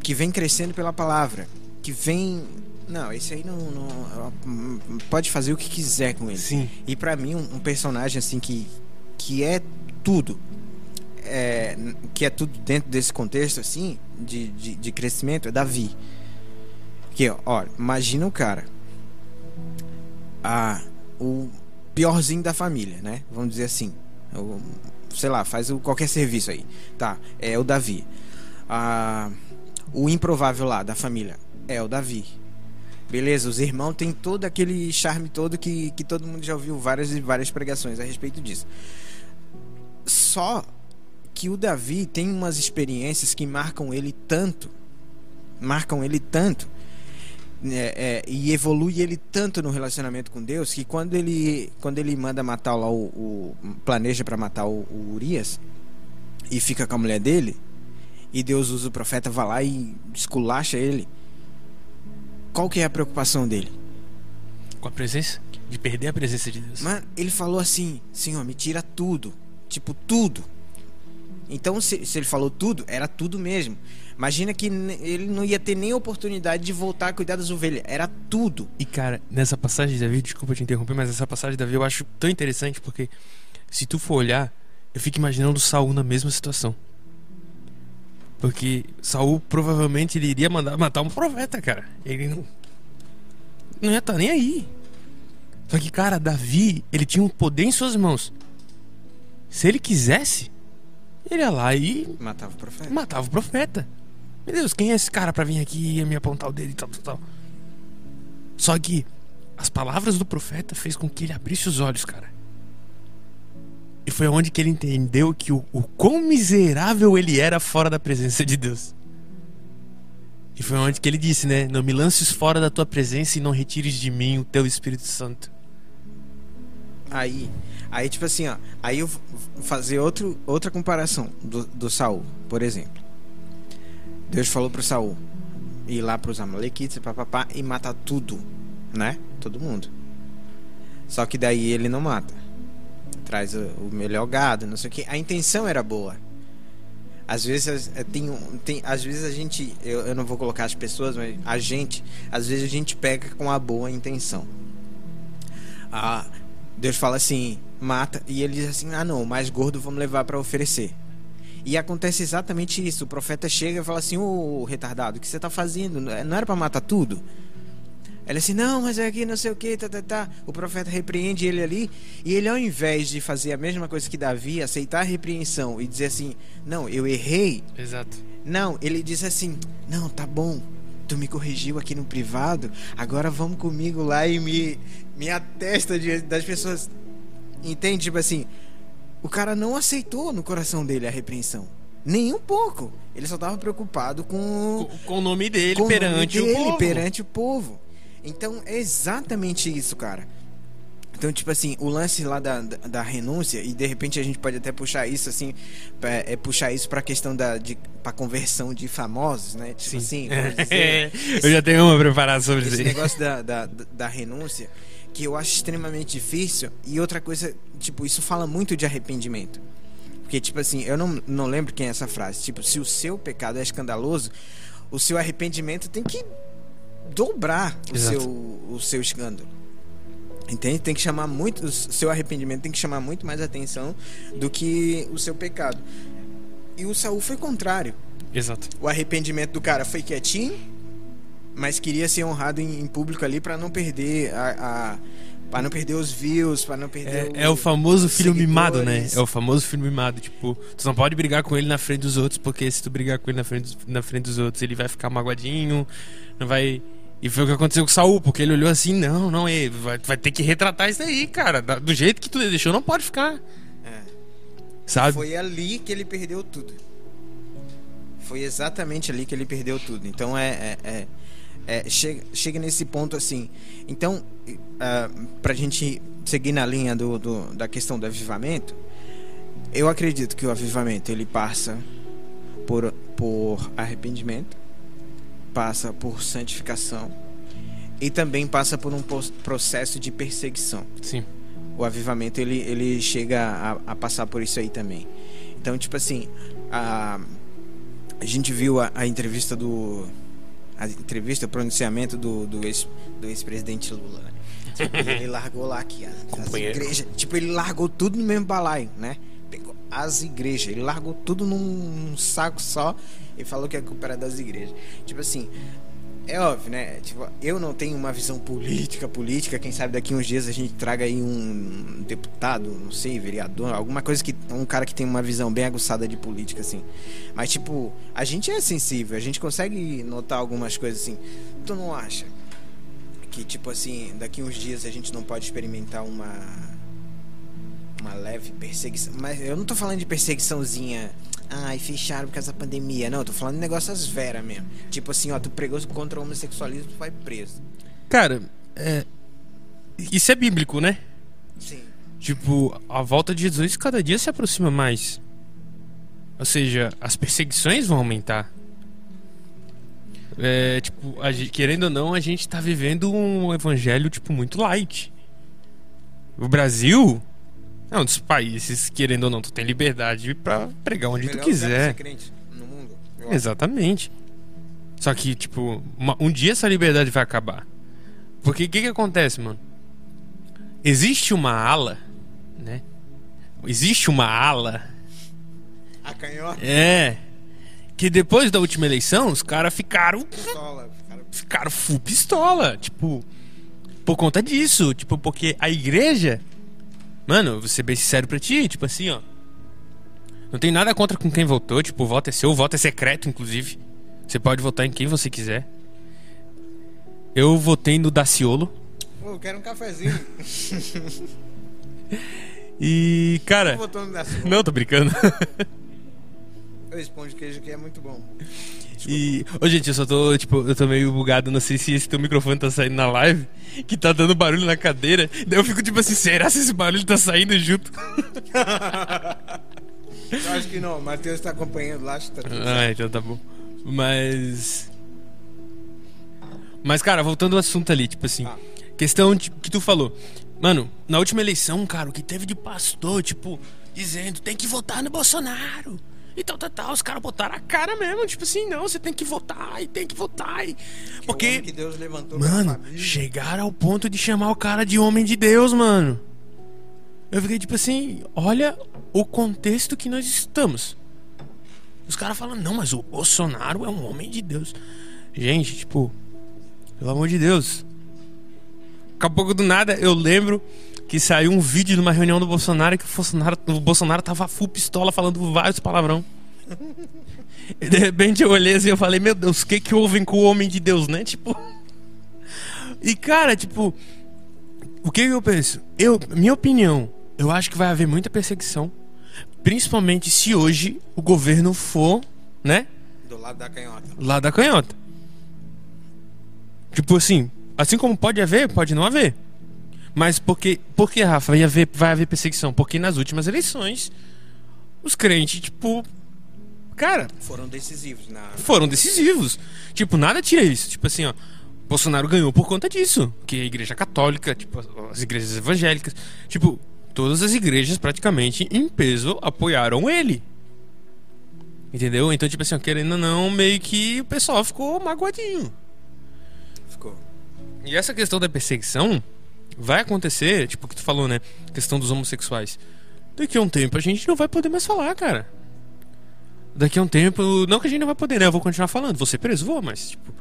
que vem crescendo pela palavra, que vem não, esse aí não, não, pode fazer o que quiser com ele. Sim. E para mim um, um, personagem assim que que é tudo, é, que é tudo dentro desse contexto assim de, de, de crescimento é Davi. Que ó, imagina o cara, a o piorzinho da família, né? Vamos dizer assim, o, sei lá, faz o, qualquer serviço aí, tá? É o Davi. A, o improvável lá da família é o Davi Beleza, os irmãos têm todo aquele charme todo que, que todo mundo já ouviu várias e várias pregações a respeito disso. Só que o Davi tem umas experiências que marcam ele tanto, marcam ele tanto, é, é, e evolui ele tanto no relacionamento com Deus que quando ele quando ele manda matar lá o, o planeja para matar o, o, Urias e fica com a mulher dele e Deus usa o profeta vai lá e esculacha ele qual que é a preocupação dele? Com a presença? De perder a presença de Deus. Mas ele falou assim: Senhor, me tira tudo. Tipo, tudo. Então, se, se ele falou tudo, era tudo mesmo. Imagina que ele não ia ter nem oportunidade de voltar a cuidar das ovelhas. Era tudo. E, cara, nessa passagem de Davi, desculpa te interromper, mas essa passagem de Davi eu acho tão interessante porque, se tu for olhar, eu fico imaginando Saul na mesma situação. Porque Saul provavelmente ele iria mandar matar um profeta, cara. Ele não. Não ia estar tá nem aí. Só que, cara, Davi, ele tinha um poder em suas mãos. Se ele quisesse, ele ia lá e. Matava o profeta. Matava o profeta. Meu Deus, quem é esse cara para vir aqui e me apontar o dedo e tal, tal, tal. Só que as palavras do profeta fez com que ele abrisse os olhos, cara. E foi onde que ele entendeu que o, o quão miserável ele era fora da presença de Deus. E foi onde que ele disse, né? Não me lances fora da tua presença e não retires de mim o teu Espírito Santo. Aí, aí tipo assim, ó, aí eu vou fazer outro, outra comparação do, do Saul, por exemplo. Deus falou pro Saul ir lá pros Amalequites papapá, e matar tudo, né? Todo mundo. Só que daí ele não mata traz o, melhor gado, não sei o que. A intenção era boa. Às vezes é, tem, tem às vezes a gente, eu, eu não vou colocar as pessoas, mas a gente, às vezes a gente pega com a boa intenção. Ah, Deus fala assim, mata, e ele diz assim: ah, não, o mais gordo vamos levar para oferecer. E acontece exatamente isso. O profeta chega e fala assim: Ô retardado, o que você está fazendo? Não era para matar tudo? Ela assim, não, mas é aqui não sei o que, tá, tá, tá. O profeta repreende ele ali, e ele ao invés de fazer a mesma coisa que Davi, aceitar a repreensão e dizer assim, não, eu errei. Exato. Não, ele diz assim, não, tá bom, tu me corrigiu aqui no privado, agora vamos comigo lá e me, me atesta de, das pessoas. Entende? Tipo assim, o cara não aceitou no coração dele a repreensão. Nem um pouco. Ele só estava preocupado com, com, com, o nome dele perante nome dele, o povo. perante o povo. Então é exatamente isso, cara. Então, tipo assim, o lance lá da, da, da, renúncia, e de repente a gente pode até puxar isso, assim, pra, é, puxar isso pra questão da de, pra conversão de famosos, né? Tipo Sim. assim, dizer, esse, Eu já tenho uma preparada sobre isso. Esse negócio da, da, da renúncia, que eu acho extremamente difícil, e outra coisa, tipo, isso fala muito de arrependimento. Porque, tipo assim, eu não, não lembro quem é essa frase. Tipo, se o seu pecado é escandaloso, o seu arrependimento tem que dobrar o seu, o seu escândalo. Entende? Tem que chamar muito. O seu arrependimento tem que chamar muito mais atenção do que o seu pecado. E o Saul foi contrário. Exato. O arrependimento do cara foi quietinho, mas queria ser honrado em, em público ali para não perder a, a para não perder os views, para não perder. É o, é o famoso filho seguidores. mimado, né? É o famoso filho mimado. Tipo, tu não pode brigar com ele na frente dos outros, porque se tu brigar com ele na frente, na frente dos outros, ele vai ficar magoadinho, não vai e foi o que aconteceu com o Saul, porque ele olhou assim, não, não, ele vai, vai ter que retratar isso aí, cara. Do jeito que tu deixou, não pode ficar. É. Sabe? Foi ali que ele perdeu tudo. Foi exatamente ali que ele perdeu tudo. Então é. é, é, é chega, chega nesse ponto assim. Então, uh, pra gente seguir na linha do, do, da questão do avivamento, eu acredito que o avivamento ele passa por, por arrependimento passa por santificação e também passa por um processo de perseguição. Sim. O avivamento ele, ele chega a, a passar por isso aí também. Então, tipo assim, a, a gente viu a, a entrevista do. A entrevista, o pronunciamento do, do, ex, do ex-presidente Lula, né? Tipo, ele largou lá aqui as igrejas. Tipo, ele largou tudo no mesmo balaio, né? Pegou as igrejas. Ele largou tudo num, num saco só e falou que a culpa era das igrejas. Tipo assim, é óbvio, né? Tipo, eu não tenho uma visão política, política. Quem sabe daqui uns dias a gente traga aí um deputado, não sei, vereador, alguma coisa que. Um cara que tem uma visão bem aguçada de política, assim. Mas, tipo, a gente é sensível, a gente consegue notar algumas coisas assim. Tu não acha que, tipo assim, daqui uns dias a gente não pode experimentar uma. Uma leve perseguição. Mas eu não tô falando de perseguiçãozinha ai, fecharam por causa da pandemia. Não, eu tô falando de negócios vera mesmo. Tipo assim, ó, tu pregou contra o homossexualismo, tu vai preso. Cara, é. Isso é bíblico, né? Sim. Tipo, a volta de Jesus cada dia se aproxima mais. Ou seja, as perseguições vão aumentar. É, tipo, a, querendo ou não, a gente tá vivendo um evangelho, tipo, muito light. O Brasil um dos países, querendo ou não, tu tem liberdade para pregar onde tu quiser. no mundo, Exatamente. Só que, tipo, uma, um dia essa liberdade vai acabar. Porque o que, que acontece, mano? Existe uma ala, né? Existe uma ala. A canhota? É. Que depois da última eleição, os caras ficaram. Pistola, ficaram. Ficaram full pistola. Tipo, por conta disso. Tipo, porque a igreja Mano, vou ser bem sincero pra ti, tipo assim, ó. Não tem nada contra com quem votou, tipo, o voto é seu, o voto é secreto, inclusive. Você pode votar em quem você quiser. Eu votei no Daciolo. Pô, eu quero um cafezinho. e, cara. Votou no Daciolo. Não, tô brincando. o esponjo de queijo aqui é muito bom. E. Ô, gente, eu só tô, tipo, eu tô meio bugado. Não sei se esse teu microfone tá saindo na live, que tá dando barulho na cadeira. Daí eu fico tipo assim, será se esse barulho tá saindo junto? eu acho que não, o Matheus tá acompanhando lá, acho que tá tudo Ah, então tá bom. Mas. Mas, cara, voltando ao assunto ali, tipo assim. Ah. Questão de, que tu falou. Mano, na última eleição, cara, o que teve de pastor, tipo, dizendo, tem que votar no Bolsonaro. E tal, tal, tal. Os caras botaram a cara mesmo. Tipo assim, não, você tem que votar e tem que votar. E... Porque. Que Deus levantou mano, chegaram ao ponto de chamar o cara de homem de Deus, mano. Eu fiquei tipo assim, olha o contexto que nós estamos. Os caras falam, não, mas o Bolsonaro é um homem de Deus. Gente, tipo, pelo amor de Deus. Daqui a pouco do nada eu lembro que saiu um vídeo de uma reunião do Bolsonaro que o Bolsonaro, o Bolsonaro tava full pistola falando vários palavrão. E de repente eu olhei assim e falei, meu Deus, o que que ouvem com o homem de Deus, né? Tipo. E cara, tipo. O que, que eu penso? Eu, minha opinião, eu acho que vai haver muita perseguição. Principalmente se hoje o governo for, né? Do lado da canhota. Lado da canhota. Tipo assim, assim como pode haver, pode não haver. Mas por que, por que Rafa, vai haver, vai haver perseguição? Porque nas últimas eleições, os crentes, tipo. Cara. Foram decisivos. Na... Foram decisivos. Tipo, nada tira isso. Tipo assim, ó. Bolsonaro ganhou por conta disso. Que a igreja católica, tipo, as igrejas evangélicas. Tipo, todas as igrejas praticamente em peso apoiaram ele. Entendeu? Então, tipo assim, ó, querendo ou não, meio que o pessoal ficou magoadinho. Ficou. E essa questão da perseguição vai acontecer, tipo o que tu falou, né? Questão dos homossexuais. Daqui a um tempo a gente não vai poder mais falar, cara. Daqui a um tempo, não que a gente não vai poder, né? Eu vou continuar falando, ser preso, vou, mas tipo.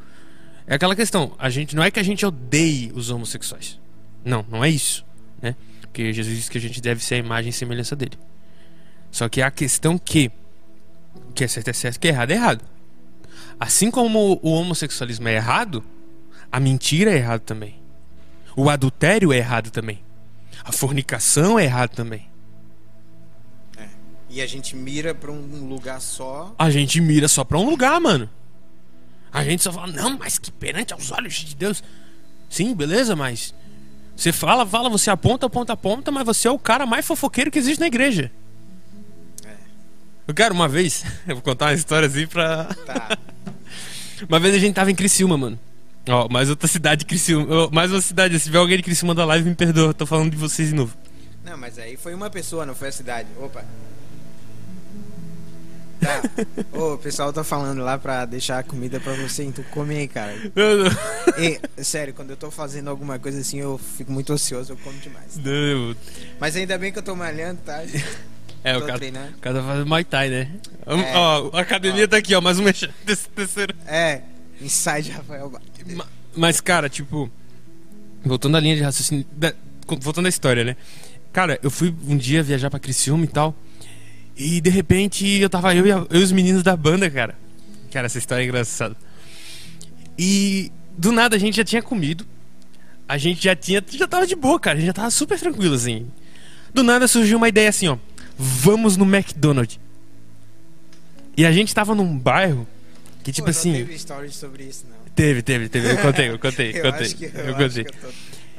É aquela questão, a gente não é que a gente odeie os homossexuais. Não, não é isso, né? Porque Jesus disse que a gente deve ser a imagem e semelhança dele. Só que a questão que que é certo é certo, que é errado é errado. Assim como o homossexualismo é errado, a mentira é errado também. O adultério é errado também. A fornicação é errado também. É. E a gente mira para um lugar só. A gente mira só para um lugar, mano. A gente só fala, não, mas que perante aos olhos de Deus. Sim, beleza, mas. Você fala, fala, você aponta, aponta, aponta, mas você é o cara mais fofoqueiro que existe na igreja. É. Eu quero uma vez, eu vou contar uma história assim pra. Tá. uma vez a gente tava em Criciúma, mano. Ó, mais outra cidade, Criciúma. Mais uma cidade. Se tiver alguém de Criciúma da live, me perdoa. Tô falando de vocês de novo. Não, mas aí foi uma pessoa, não foi a cidade. Opa. Tá. Ô, o pessoal tá falando lá pra deixar a comida pra você, então come aí, cara. Não, não. E, sério, quando eu tô fazendo alguma coisa assim, eu fico muito ocioso, eu como demais. Não. Mas ainda bem que eu tô malhando, tá? É, Tô o cara, treinando. o cara tá fazendo Muay Thai, né? É. Ó, a academia tá aqui, ó. Mais um terceiro. É, inside Rafael Ma- Mas, cara, tipo. Voltando à linha de raciocínio. da- voltando à história, né? Cara, eu fui um dia viajar pra Criciúma e tal. E de repente eu tava eu e, a- eu e os meninos da banda, cara. Cara, essa história é engraçada. E do nada a gente já tinha comido. A gente já tinha. Já tava de boa, cara. A gente já tava super tranquilo, assim. Do nada surgiu uma ideia assim, ó. Vamos no McDonald's. E a gente tava num bairro que, tipo Pô, assim. Não teve stories sobre isso, não. Teve, teve, teve. Eu contei, eu contei, eu contei. acho que eu, eu acho contei. que eu tô,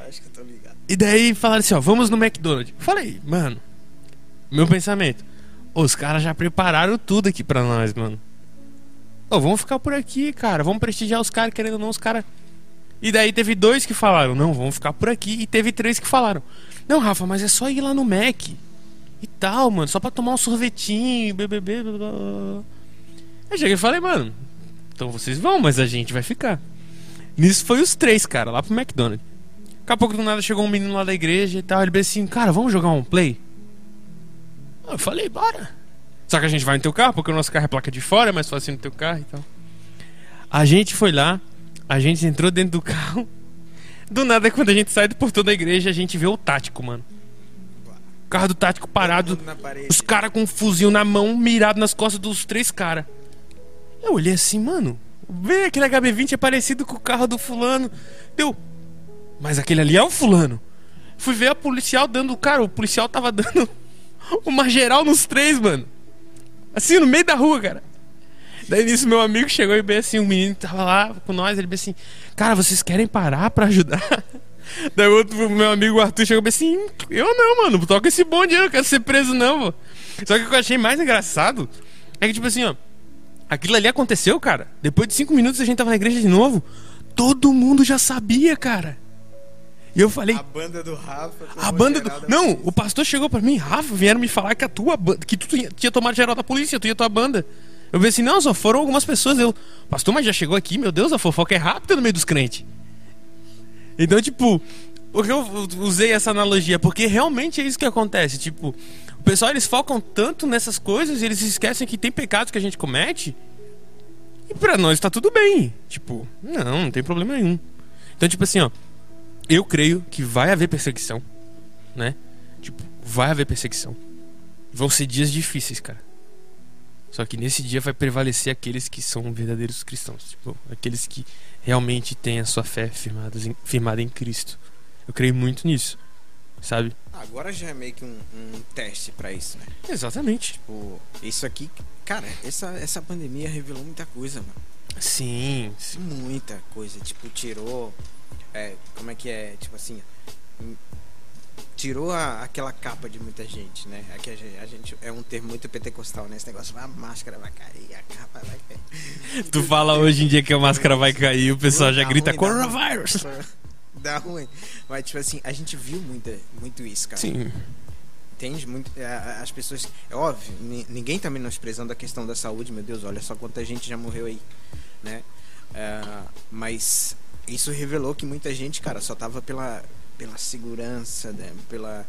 acho que eu tô ligado. E daí falaram assim, ó, vamos no McDonald's. Falei, mano, meu pensamento. Os caras já prepararam tudo aqui pra nós, mano. Ô, vamos ficar por aqui, cara. Vamos prestigiar os caras, querendo ou não, os caras. E daí teve dois que falaram, não, vamos ficar por aqui. E teve três que falaram, não, Rafa, mas é só ir lá no Mac. E tal, mano, só pra tomar um sorvetinho, BBB, blá, blá, blá. Aí cheguei e falei, mano, então vocês vão, mas a gente vai ficar. Nisso foi os três, cara, lá pro McDonald's. Daqui a pouco do nada chegou um menino lá da igreja e tal. Ele disse assim, cara, vamos jogar um play? Eu falei, bora. Só que a gente vai no teu carro, porque o nosso carro é placa de fora, é mais fácil no teu carro e tal. A gente foi lá, a gente entrou dentro do carro. Do nada, quando a gente sai do portão da igreja, a gente vê o tático, mano. O carro do tático parado, os caras com um fuzil na mão, mirado nas costas dos três caras. Eu olhei assim, mano, vê aquele HB20 é parecido com o carro do fulano. Deu. Mas aquele ali é o fulano. Fui ver a policial dando. Cara, o policial tava dando uma geral nos três, mano. Assim, no meio da rua, cara. Daí nisso, meu amigo chegou e bem assim, um menino tava lá com nós, ele bem assim, cara, vocês querem parar pra ajudar? Daí o outro, meu amigo Arthur chegou bem assim, eu não, mano, toca esse bonde eu não quero ser preso não, pô. Só que o que eu achei mais engraçado é que, tipo assim, ó, aquilo ali aconteceu, cara. Depois de cinco minutos a gente tava na igreja de novo. Todo mundo já sabia, cara. E eu falei, A banda do Rafa. a banda do... Não, o pastor chegou pra mim, Rafa, vieram me falar que a tua banda, que tu tinha- tomado geral da polícia, tu e a tua banda. Eu pensei assim, não, só foram algumas pessoas. Eu, pastor, mas já chegou aqui, meu Deus, a fofoca é rápida no meio dos crentes. Então, tipo, o que eu usei essa analogia, porque realmente é isso que acontece. Tipo, pessoal eles focam tanto nessas coisas e eles esquecem que tem pecados que a gente comete. E pra nós tá tudo bem. Tipo, não, não tem problema nenhum. Então, tipo assim, ó, eu creio que vai haver perseguição, né? Tipo, vai haver perseguição. Vão ser dias difíceis, cara. Só que nesse dia vai prevalecer aqueles que são verdadeiros cristãos, tipo, aqueles que realmente têm a sua fé firmados em- firmada em Cristo. Eu creio muito nisso, sabe? Agora já é meio que um, um teste pra isso, né? Exatamente. Tipo, isso aqui, cara, essa, essa pandemia revelou muita coisa, mano. Sim, sim. Muita coisa. Tipo, tirou. É, como é que é? Tipo assim. hum, Tirou a- aquela capa de muita gente, né? Aqui a gente, a gente- é um termo muito pentecostal, né? Esse negócio, a máscara vai cair, a capa vai cair. Tu fala hoje em dia que a máscara vai cair, o pessoal já Dá grita ruim. coronavírus. Dá ruim. Mas, tipo assim, a gente viu muita, muito isso, cara. Sim. Entende? Muito, a- as pessoas. É óbvio, ni- ninguém tá menosprezando a questão da saúde, meu Deus, olha só quanta gente já morreu aí, né? Ah, mas isso revelou que muita gente, cara, só tava pela, pela segurança, né? pela,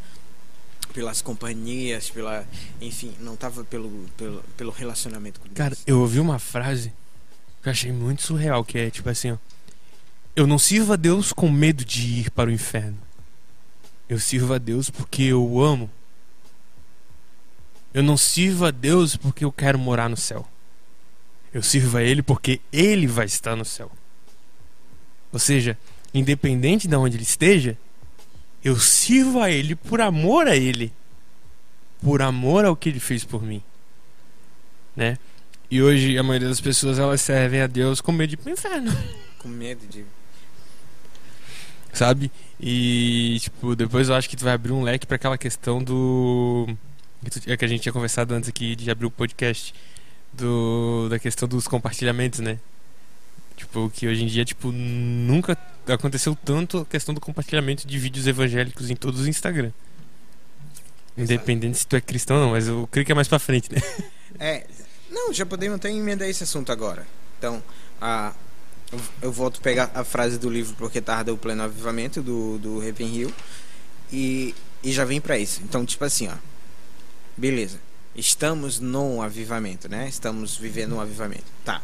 pelas companhias, pela. Enfim, não tava pelo, pelo, pelo relacionamento com Deus. Cara, eu ouvi uma frase que eu achei muito surreal, que é tipo assim, ó. Eu não sirvo a Deus com medo de ir para o inferno. Eu sirvo a Deus porque eu o amo. Eu não sirvo a Deus porque eu quero morar no céu. Eu sirvo a Ele porque Ele vai estar no céu. Ou seja, independente de onde Ele esteja, eu sirvo a Ele por amor a Ele. Por amor ao que Ele fez por mim. Né? E hoje a maioria das pessoas elas servem a Deus com medo de ir pro inferno, Com medo de. Sabe? E tipo, depois eu acho que tu vai abrir um leque pra aquela questão do é que a gente tinha conversado antes aqui de abrir o podcast do da questão dos compartilhamentos, né? Tipo, que hoje em dia, tipo, nunca aconteceu tanto a questão do compartilhamento de vídeos evangélicos em todos os Instagram. Independente se tu é cristão ou não, mas eu creio que é mais pra frente, né? É. Não, já podemos até emendar esse assunto agora. Então, a, eu volto a pegar a frase do livro Porque Tarda o Pleno Avivamento, do, do Ravenhill, e, e já vem para isso. Então, tipo assim, ó. Beleza. Estamos no avivamento, né? Estamos vivendo um avivamento. Tá.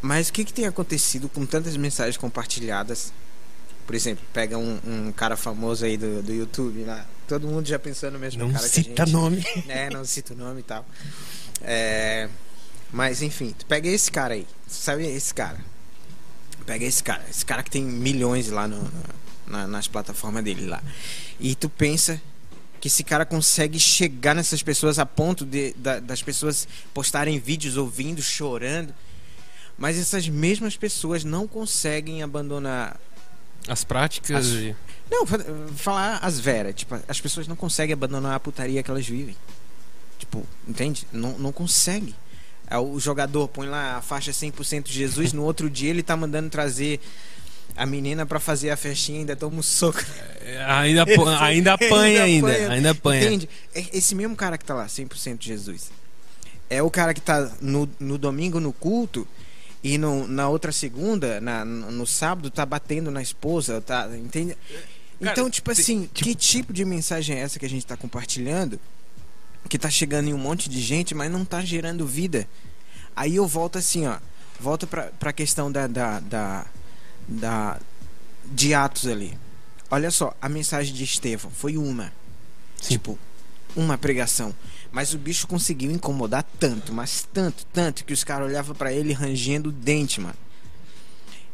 Mas o que, que tem acontecido com tantas mensagens compartilhadas? Por exemplo, pega um, um cara famoso aí do, do YouTube lá. Todo mundo já pensou no mesmo não cara cita que a gente. nome. É, não cita o nome e tal. É, mas enfim, tu pega esse cara aí. Sabe esse cara? Pega esse cara. Esse cara que tem milhões lá no, na, nas plataformas dele lá. E tu pensa que esse cara consegue chegar nessas pessoas a ponto de, da, das pessoas postarem vídeos ouvindo, chorando. Mas essas mesmas pessoas não conseguem abandonar as práticas as, e... Não, falar as veras. Tipo, as pessoas não conseguem abandonar a putaria que elas vivem. Tipo, entende? Não, não consegue. É, o jogador põe lá a faixa 100% Jesus, no outro dia ele tá mandando trazer a menina para fazer a festinha ainda toma um soco. É, ainda, ainda apanha ainda, ainda, ainda apanha. Entende? É esse mesmo cara que tá lá, 100% Jesus. É o cara que tá no, no domingo no culto e no, na outra segunda, na, no sábado, tá batendo na esposa, tá, entende? Cara, então, tipo assim, tipo... que tipo de mensagem é essa que a gente tá compartilhando? Que tá chegando em um monte de gente, mas não tá gerando vida. Aí eu volto assim, ó. Volto pra, pra questão da, da, da, da de Atos ali. Olha só, a mensagem de Estevão foi uma. Sim. Tipo, uma pregação. Mas o bicho conseguiu incomodar tanto, mas tanto, tanto, que os caras olhavam para ele rangendo o dente, mano.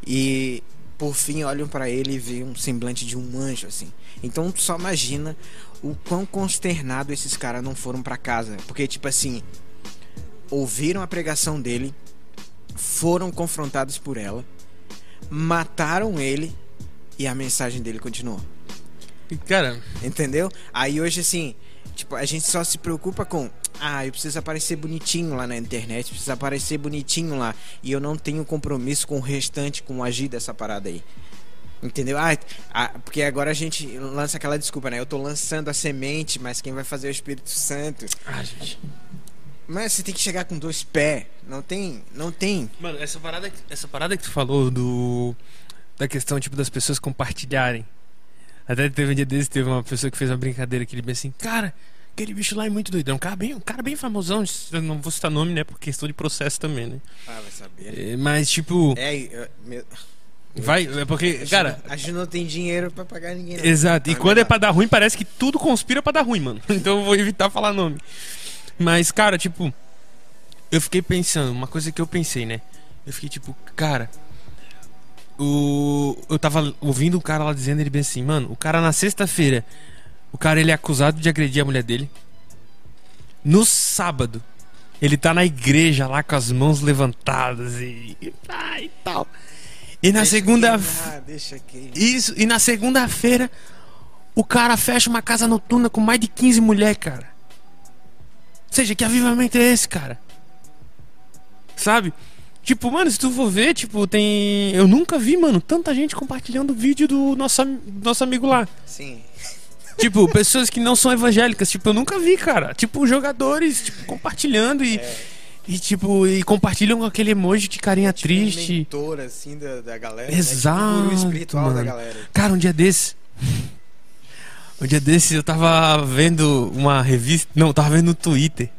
E por fim olham para ele e vê um semblante de um anjo, assim. Então tu só imagina o quão consternado esses caras não foram para casa. Porque, tipo assim, ouviram a pregação dele, foram confrontados por ela, mataram ele e a mensagem dele continuou. Cara, entendeu? Aí hoje assim, Tipo, a gente só se preocupa com. Ah, eu preciso aparecer bonitinho lá na internet, preciso aparecer bonitinho lá. E eu não tenho compromisso com o restante, com o agir dessa parada aí. Entendeu? Ah, ah, porque agora a gente lança aquela desculpa, né? Eu tô lançando a semente, mas quem vai fazer é o Espírito Santo. Ah, gente. Mas você tem que chegar com dois pés. Não tem. Não tem. Mano, essa parada, essa parada que tu falou do. Da questão, tipo, das pessoas compartilharem. Até teve um dia desse, teve uma pessoa que fez uma brincadeira que ele disse assim, cara, aquele bicho lá é muito doidão. Um cara bem, um cara bem famosão, eu não vou citar nome, né? Por questão de processo também, né? Ah, vai saber. É, mas, tipo. É, eu, meu... Vai, é porque, a cara. A gente não tem dinheiro pra pagar ninguém. Não. Exato. E ah, quando é pra dar ruim, parece que tudo conspira pra dar ruim, mano. Então eu vou evitar falar nome. Mas, cara, tipo. Eu fiquei pensando, uma coisa que eu pensei, né? Eu fiquei tipo, cara, o, eu tava ouvindo o cara lá dizendo ele bem assim, mano, o cara na sexta-feira, o cara ele é acusado de agredir a mulher dele. No sábado, ele tá na igreja lá com as mãos levantadas e, e, ah, e tal. E na segunda Isso, e na segunda-feira o cara fecha uma casa noturna com mais de 15 mulheres, cara. Ou seja, que avivamento é esse, cara? Sabe? Tipo, mano, se tu for ver, tipo, tem. Eu nunca vi, mano, tanta gente compartilhando o vídeo do nosso, nosso amigo lá. Sim. Tipo, pessoas que não são evangélicas, tipo, eu nunca vi, cara. Tipo, jogadores, tipo, compartilhando e. É. E tipo, e compartilham com aquele emoji de carinha tipo, triste. Um mentor, assim, da, da galera. Exato. Né? Tipo, espiritual mano. da galera. Cara, um dia desse. Um dia desses eu tava vendo uma revista. Não, tava vendo no Twitter.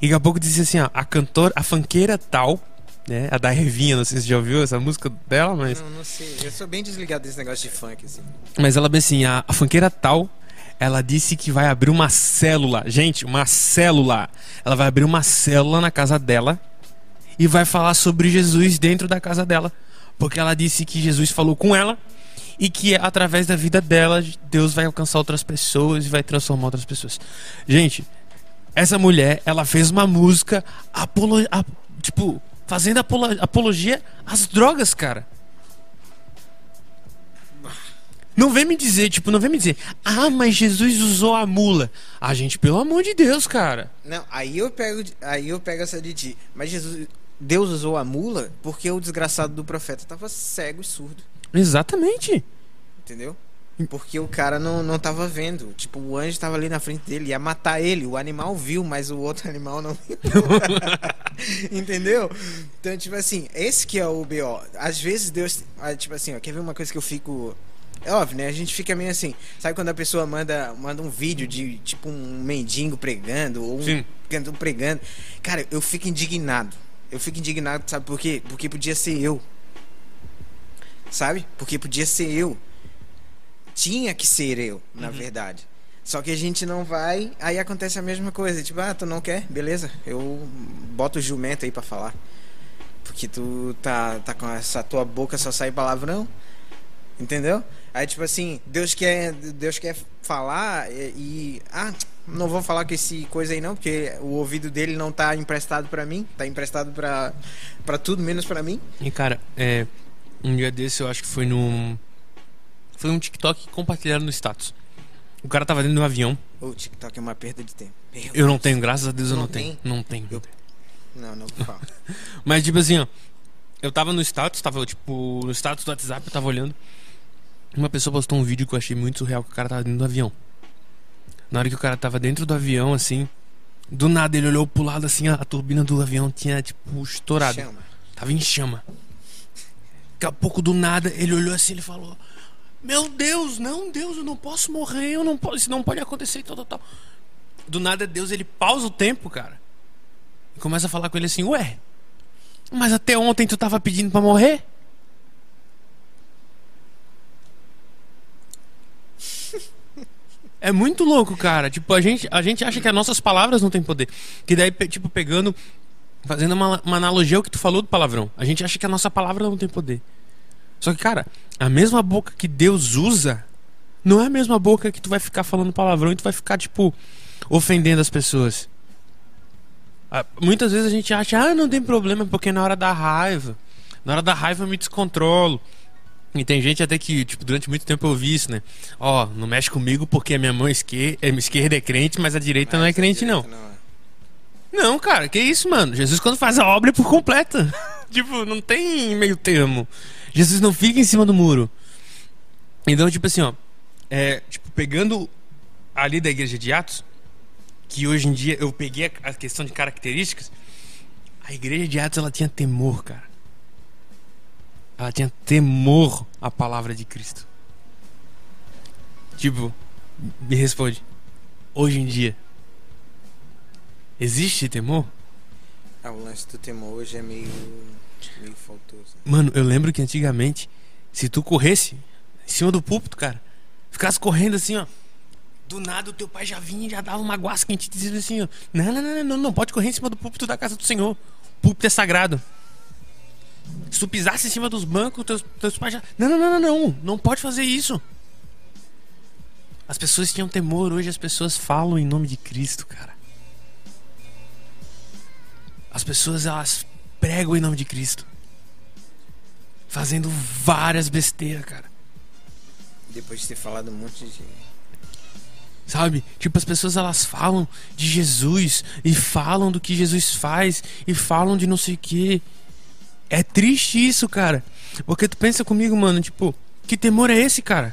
E daqui a pouco dizia assim, ó, a cantora, a fanqueira tal né? A da Revinha, não sei se você já ouviu essa música dela, mas. Não, não sei. Eu sou bem desligado desse negócio de funk, assim. Mas ela bem assim, a, a funkeira tal, ela disse que vai abrir uma célula. Gente, uma célula. Ela vai abrir uma célula na casa dela e vai falar sobre Jesus dentro da casa dela. Porque ela disse que Jesus falou com ela e que através da vida dela, Deus vai alcançar outras pessoas e vai transformar outras pessoas. Gente, essa mulher, ela fez uma música apolo, tipo, fazendo apologia às drogas, cara. Não vem me dizer, tipo, não vem me dizer, ah, mas Jesus usou a mula. Ah, gente, pelo amor de Deus, cara. Não, aí eu pego, aí eu pego essa de ti. Mas Jesus, Deus usou a mula porque o desgraçado do profeta estava cego e surdo. Exatamente. Entendeu? Porque o cara não, não tava vendo. Tipo, o anjo tava ali na frente dele, ia matar ele. O animal viu, mas o outro animal não viu. Entendeu? Então, tipo assim, esse que é o BO. Às vezes Deus. Ah, tipo assim, ó, quer ver uma coisa que eu fico. É óbvio, né? A gente fica meio assim. Sabe quando a pessoa manda, manda um vídeo de tipo um mendigo pregando ou um cantor pregando? Cara, eu fico indignado. Eu fico indignado, sabe por quê? Porque podia ser eu. Sabe? Porque podia ser eu tinha que ser eu, na uhum. verdade. Só que a gente não vai, aí acontece a mesma coisa. Tipo, ah, tu não quer? Beleza, eu boto o jumento aí para falar. Porque tu tá, tá com essa tua boca só sai palavrão. Entendeu? Aí, tipo assim, Deus quer, Deus quer falar e, e ah, não vou falar com esse coisa aí não, porque o ouvido dele não tá emprestado para mim, tá emprestado para para tudo menos para mim. E cara, é, um dia desse eu acho que foi no foi um TikTok compartilhado no status. O cara tava dentro de um avião. O TikTok é uma perda de tempo. Meu eu não tenho, graças a Deus eu não, não tenho. Não tenho. Eu... Não, não falo. Mas tipo assim, ó. Eu tava no status, tava tipo no status do WhatsApp, eu tava olhando. Uma pessoa postou um vídeo que eu achei muito surreal, que o cara tava dentro do avião. Na hora que o cara tava dentro do avião, assim, do nada ele olhou pro lado assim, a, a turbina do avião tinha, tipo, estourado. Chama. Tava em chama. Daqui a pouco do nada ele olhou assim, ele falou: meu Deus, não, Deus, eu não posso morrer, eu não posso, isso não pode acontecer e tal, tal, tal. Do nada Deus ele pausa o tempo, cara. E começa a falar com ele assim: "Ué, mas até ontem tu tava pedindo para morrer?" É muito louco, cara. Tipo, a gente, a gente acha que as nossas palavras não têm poder. Que daí, tipo, pegando, fazendo uma, uma analogia ao que tu falou do palavrão. A gente acha que a nossa palavra não tem poder. Só que, cara, a mesma boca que Deus usa não é a mesma boca que tu vai ficar falando palavrão e tu vai ficar, tipo, ofendendo as pessoas. Ah, muitas vezes a gente acha, ah, não tem problema, porque na hora da raiva. Na hora da raiva eu me descontrolo. E tem gente até que, tipo, durante muito tempo eu ouvi isso, né? Ó, oh, não mexe comigo porque a minha mão esquerda, a esquerda é crente, mas a direita mas não é crente, não. Não, é. não, cara, que isso, mano? Jesus, quando faz a obra, é por completa. tipo, não tem meio termo. Jesus não fica em cima do muro. Então, tipo assim, ó. É, tipo, pegando ali da igreja de Atos, que hoje em dia eu peguei a, questão de características, a igreja de Atos ela tinha temor, cara. Ela tinha temor à palavra de Cristo. Tipo, me responde. Hoje em dia, existe temor? Ah, o lance do temor hoje é meio Meio faltoso. Mano, eu lembro que antigamente, se tu corresse em cima do púlpito, cara, ficasse correndo assim, ó. Do nada o teu pai já vinha e já dava uma guasca e te dizia assim, ó. Não, não, não, não, não pode correr em cima do púlpito da casa do Senhor. O púlpito é sagrado. Se tu pisasse em cima dos bancos, teus, teus pais já. Não, não, não, não, não. Não pode fazer isso. As pessoas tinham temor, hoje as pessoas falam em nome de Cristo, cara. As pessoas elas pregam em nome de Cristo. Fazendo várias besteiras, cara. Depois de ter falado um monte de. Sabe? Tipo, as pessoas elas falam de Jesus e falam do que Jesus faz e falam de não sei o que. É triste isso, cara. Porque tu pensa comigo, mano, tipo, que temor é esse, cara?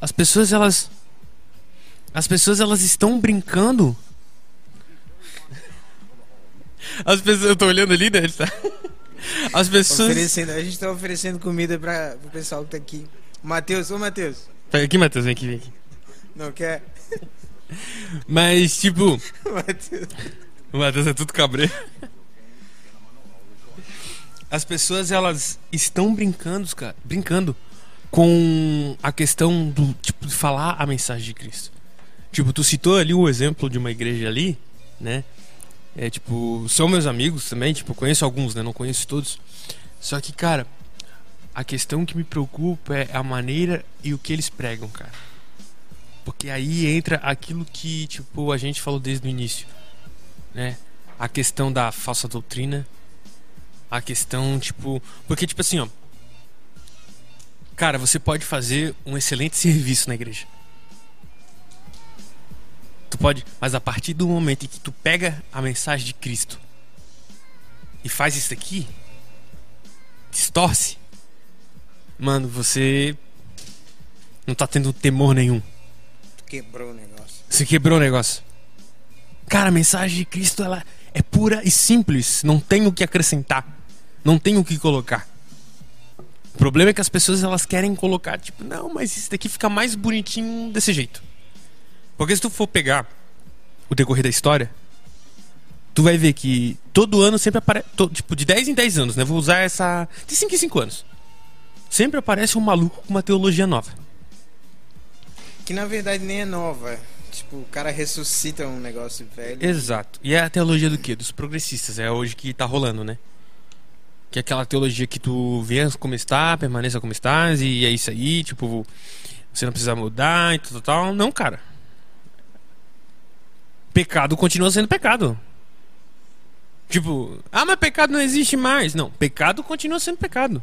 As pessoas elas as pessoas elas estão brincando as pessoas, eu tô olhando ali, né? Tá... As pessoas. Oferecendo, a gente tá oferecendo comida para o pessoal que tá aqui. Matheus, ô Matheus. Pega aqui, Matheus, vem aqui, vem aqui. Não quer? Mas, tipo. Matheus. O Matheus é tudo cabreiro. As pessoas, elas estão brincando, cara, brincando com a questão do, tipo, de falar a mensagem de Cristo. Tipo, tu citou ali o exemplo de uma igreja ali, né? É, tipo, são meus amigos também, tipo, conheço alguns, né? Não conheço todos. Só que, cara, a questão que me preocupa é a maneira e o que eles pregam, cara. Porque aí entra aquilo que, tipo, a gente falou desde o início, né? A questão da falsa doutrina, a questão, tipo, porque tipo assim, ó, cara, você pode fazer um excelente serviço na igreja. Tu pode, mas a partir do momento em que tu pega a mensagem de Cristo e faz isso aqui, distorce, mano, você não tá tendo temor nenhum. Quebrou o negócio. Você quebrou o negócio. Cara, a mensagem de Cristo ela é pura e simples, não tem o que acrescentar, não tem o que colocar. O problema é que as pessoas elas querem colocar, tipo, não, mas isso daqui fica mais bonitinho desse jeito. Porque se tu for pegar o decorrer da história, tu vai ver que todo ano sempre aparece. Tipo, de 10 em 10 anos, né? Vou usar essa. De 5 em 5 anos. Sempre aparece um maluco com uma teologia nova. Que na verdade nem é nova. Tipo, o cara ressuscita um negócio velho. Exato. E é a teologia do quê? Dos progressistas. É hoje que tá rolando, né? Que é aquela teologia que tu vês como está, permaneça como estás, e é isso aí, tipo, você não precisa mudar e tal, tal. Não, cara. Pecado continua sendo pecado. Tipo, ah, mas pecado não existe mais. Não, pecado continua sendo pecado.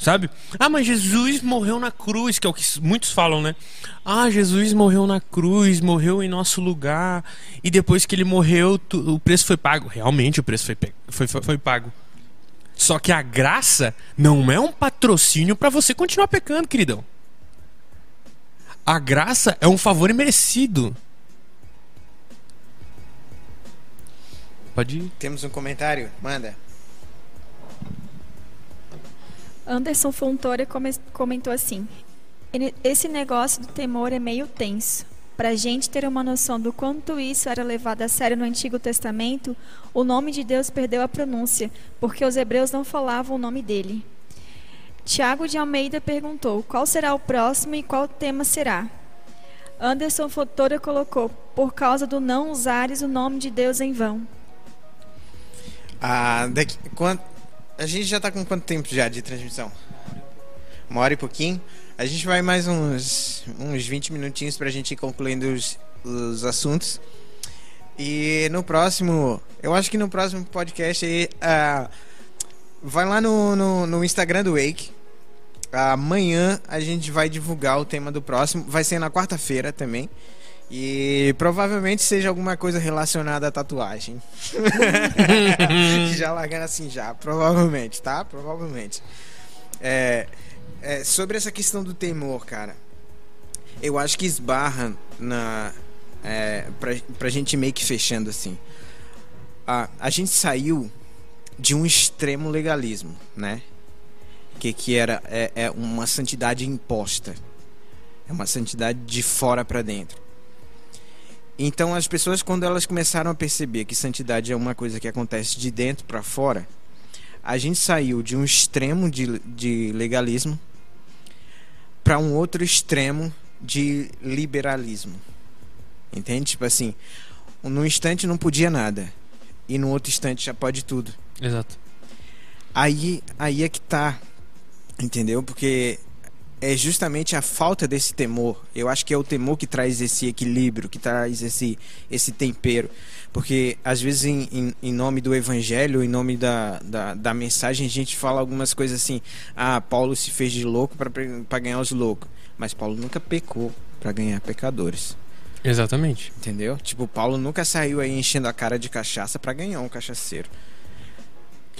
Sabe? Ah, mas Jesus morreu na cruz, que é o que muitos falam, né? Ah, Jesus morreu na cruz, morreu em nosso lugar, e depois que ele morreu, tu, o preço foi pago. Realmente o preço foi, foi, foi, foi pago. Só que a graça não é um patrocínio para você continuar pecando, queridão. A graça é um favor imerecido. Pode ir. Temos um comentário? Manda. Anderson Fontoura comentou assim: Esse negócio do temor é meio tenso. Para a gente ter uma noção do quanto isso era levado a sério no Antigo Testamento, o nome de Deus perdeu a pronúncia, porque os hebreus não falavam o nome dele. Tiago de Almeida perguntou: qual será o próximo e qual tema será? Anderson Fontoura colocou: por causa do não usares o nome de Deus em vão. Ah, daqui, quanto, a gente já tá com quanto tempo já de transmissão? Uma hora e pouquinho. A gente vai mais uns, uns 20 minutinhos pra gente ir concluindo os, os assuntos. E no próximo, eu acho que no próximo podcast aí, uh, vai lá no, no, no, Instagram do Wake. Amanhã a gente vai divulgar o tema do próximo. Vai ser na quarta-feira também. E provavelmente seja alguma coisa relacionada à tatuagem. já largando assim já, provavelmente, tá? Provavelmente. É, é, sobre essa questão do temor, cara. Eu acho que esbarra na. É, pra, pra gente meio que fechando assim. A, a gente saiu de um extremo legalismo, né? Que, que era é, é uma santidade imposta. É uma santidade de fora para dentro então as pessoas quando elas começaram a perceber que santidade é uma coisa que acontece de dentro para fora, a gente saiu de um extremo de, de legalismo para um outro extremo de liberalismo. Entende? Tipo assim, num instante não podia nada e no outro instante já pode tudo. Exato. Aí, aí é que tá. Entendeu? Porque é justamente a falta desse temor. Eu acho que é o temor que traz esse equilíbrio, que traz esse, esse tempero. Porque, às vezes, em, em, em nome do evangelho, em nome da, da, da, mensagem, a gente fala algumas coisas assim: ah, Paulo se fez de louco para ganhar os loucos. Mas Paulo nunca pecou para ganhar pecadores. Exatamente. Entendeu? Tipo, Paulo nunca saiu aí enchendo a cara de cachaça para ganhar um cachaceiro.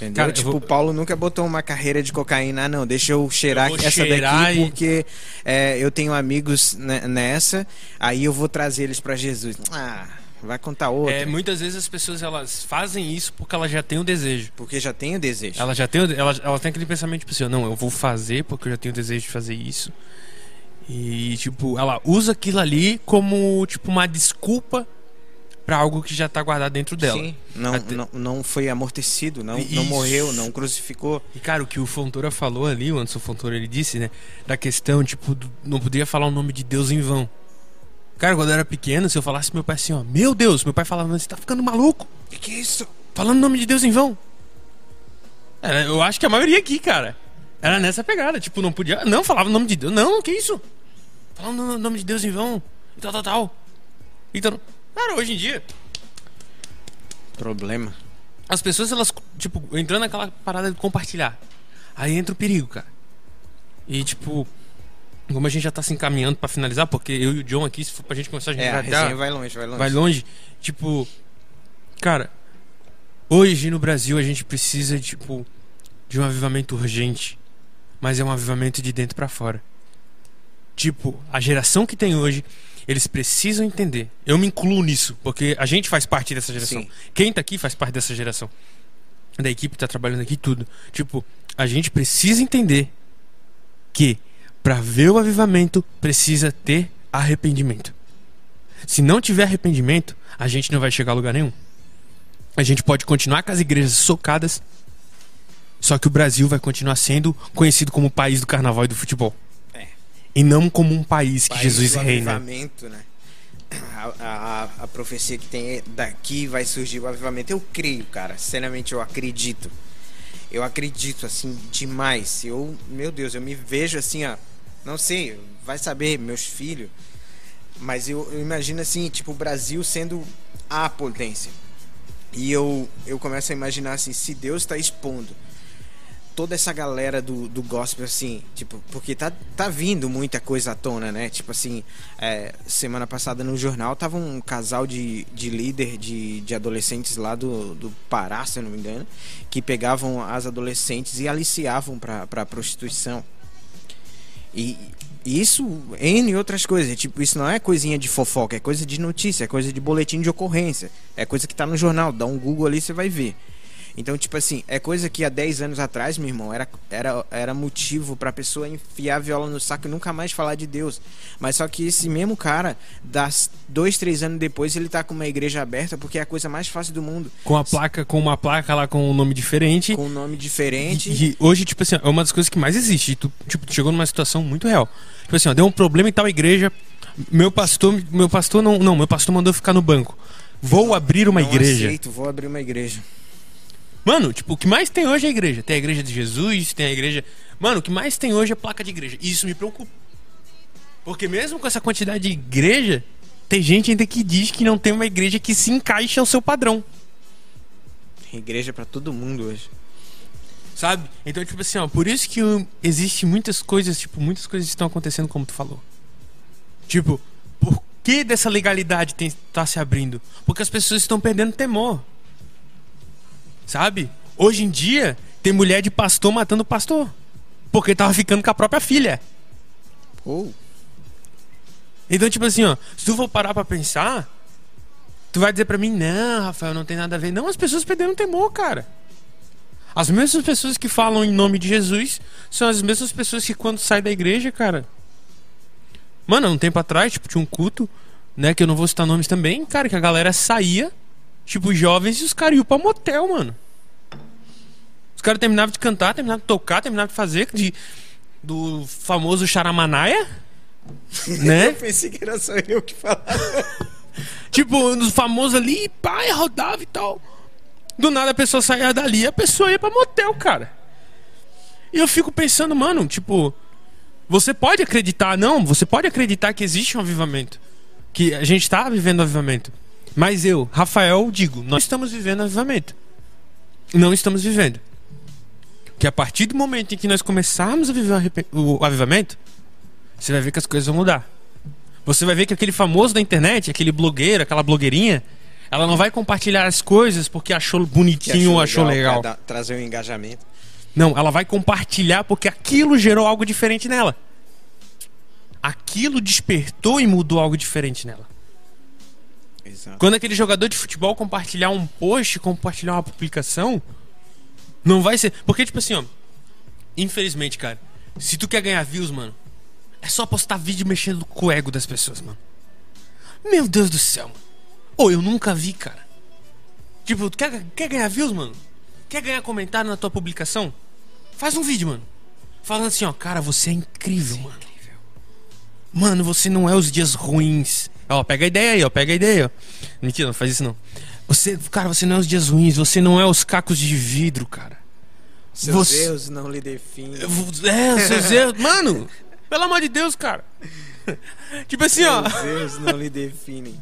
Entendeu? Cara, tipo, vou... o Paulo nunca botou uma carreira de cocaína, ah, não, deixa eu cheirar eu essa daqui e... porque é, eu tenho amigos nessa, aí eu vou trazer eles para Jesus. Ah, vai contar outra. É, muitas vezes as pessoas elas fazem isso porque elas já têm o desejo. Porque já tem o desejo. Ela já tem, ela, ela tem aquele pensamento tipo assim, não, eu vou fazer porque eu já tenho o desejo de fazer isso. E tipo, ela usa aquilo ali como tipo uma desculpa para algo que já está guardado dentro dela. Sim, não, Até... não, não foi amortecido, não, não morreu, não crucificou. E cara, o que o Fontoura falou ali, o Anderson Fontoura, ele disse, né, da questão, tipo, do, não poderia falar o nome de Deus em vão. Cara, quando eu era pequeno, se eu falasse pro meu pai assim, ó, meu Deus, meu pai falava, você tá ficando maluco? Que que é isso? Falando o nome de Deus em vão. Era, eu acho que a maioria aqui, cara, era nessa pegada, tipo, não podia, não falava o nome de Deus, não, que isso? Falando o nome de Deus em vão, e tal, tal, tal. Então, Cara, hoje em dia. Problema. As pessoas, elas, tipo, entrando naquela parada de compartilhar. Aí entra o perigo, cara. E, tipo, como a gente já tá se encaminhando pra finalizar, porque eu e o John aqui, se for pra gente começar, a gente é, vai, a vai longe, vai longe. Vai longe. Tipo, cara, Hoje no Brasil a gente precisa tipo de um avivamento urgente, mas é um avivamento de dentro para fora. Tipo, a geração que tem hoje, eles precisam entender. Eu me incluo nisso, porque a gente faz parte dessa geração. Sim. Quem tá aqui faz parte dessa geração. Da equipe que tá trabalhando aqui tudo. Tipo, a gente precisa entender que para ver o avivamento precisa ter arrependimento. Se não tiver arrependimento, a gente não vai chegar a lugar nenhum. A gente pode continuar com as igrejas socadas, só que o Brasil vai continuar sendo conhecido como o país do carnaval e do futebol. E não como um país que país Jesus reina. Né? A, a, a, profecia que tem daqui vai surgir o avivamento. Eu creio, cara. Sinceramente, eu acredito. Eu acredito, assim, demais. Eu, meu Deus, eu me vejo assim, ó. Não sei, vai saber, meus filhos. Mas eu, eu imagino assim, tipo, o Brasil sendo a potência. E eu, eu começo a imaginar assim, se Deus está expondo toda essa galera do, do gospel, assim, tipo, porque tá, tá vindo muita coisa à tona, né? Tipo assim, é, semana passada no jornal tava um casal de, de líder de, de adolescentes lá do, do Pará, se eu não me engano, que pegavam as adolescentes e aliciavam pra, pra prostituição. E, isso, N outras coisas. Tipo, isso não é coisinha de fofoca, é coisa de notícia, é coisa de boletim de ocorrência. É coisa que tá no jornal. Dá um Google ali, você vai ver. Então, tipo assim, é coisa que há 10 anos atrás, meu irmão, era, era, era motivo pra pessoa enfiar a viola no saco e nunca mais falar de Deus. Mas só que esse mesmo cara, das dois, três anos depois, ele tá com uma igreja aberta porque é a coisa mais fácil do mundo. Com a placa, com uma placa lá com um nome diferente. Com um nome diferente. E, e hoje, tipo assim, é uma das coisas que mais existe. Tu, tipo, tu chegou numa situação muito real. Tipo assim, ó, deu um problema em tal igreja. Meu pastor, meu pastor não, não, meu pastor mandou ficar no banco. Vou abrir uma não igreja. Aceito, vou abrir uma igreja. Mano, tipo, o que mais tem hoje é a igreja. Tem a igreja de Jesus, tem a igreja. Mano, o que mais tem hoje é placa de igreja. E isso me preocupa. Porque mesmo com essa quantidade de igreja, tem gente ainda que diz que não tem uma igreja que se encaixe ao seu padrão. Tem igreja para todo mundo hoje. Sabe? Então, tipo assim, ó, por isso que existe muitas coisas, tipo, muitas coisas estão acontecendo como tu falou. Tipo, por que dessa legalidade tem, tá se abrindo? Porque as pessoas estão perdendo temor. Sabe? Hoje em dia, tem mulher de pastor matando pastor. Porque tava ficando com a própria filha. Oh. Então, tipo assim, ó, se tu for parar pra pensar, tu vai dizer pra mim, não, Rafael, não tem nada a ver. Não, as pessoas perderam temor, cara. As mesmas pessoas que falam em nome de Jesus são as mesmas pessoas que quando saem da igreja, cara. Mano, um tempo atrás, tipo, tinha um culto, né, que eu não vou citar nomes também, cara, que a galera saía Tipo, jovens e os caras iam pra motel, mano. Os caras terminavam de cantar, terminavam de tocar, terminavam de fazer de, do famoso charamanaia. né? eu pensei que era só eu que falava. tipo, dos famosos ali, pai, rodava e tal. Do nada a pessoa saía dali, a pessoa ia pra motel, cara. E eu fico pensando, mano, tipo, você pode acreditar, não, você pode acreditar que existe um avivamento. Que a gente tá vivendo um avivamento. Mas eu, Rafael, digo, nós estamos vivendo avivamento. Não estamos vivendo. Que a partir do momento em que nós começarmos a viver o avivamento, você vai ver que as coisas vão mudar. Você vai ver que aquele famoso da internet, aquele blogueiro, aquela blogueirinha, ela não vai compartilhar as coisas porque achou bonitinho ou achou legal. legal. trazer um engajamento. Não, ela vai compartilhar porque aquilo gerou algo diferente nela. Aquilo despertou e mudou algo diferente nela. Exato. Quando aquele jogador de futebol compartilhar um post, compartilhar uma publicação, não vai ser. Porque, tipo assim, ó. Infelizmente, cara, se tu quer ganhar views, mano, é só postar vídeo mexendo com o ego das pessoas, mano. Meu Deus do céu, mano. Ou oh, eu nunca vi, cara. Tipo, tu quer, quer ganhar views, mano? Quer ganhar comentário na tua publicação? Faz um vídeo, mano. Falando assim, ó, cara, você é incrível, você é mano. É incrível. Mano, você não é os dias ruins. Ó, pega a ideia aí, ó, pega a ideia, ó. Mentira, não faz isso não. Você, cara, você não é os dias ruins, você não é os cacos de vidro, cara. Seus você... erros não lhe definem. É, seus erros. Mano, pelo amor de Deus, cara. tipo assim, ó. Seus erros não lhe definem.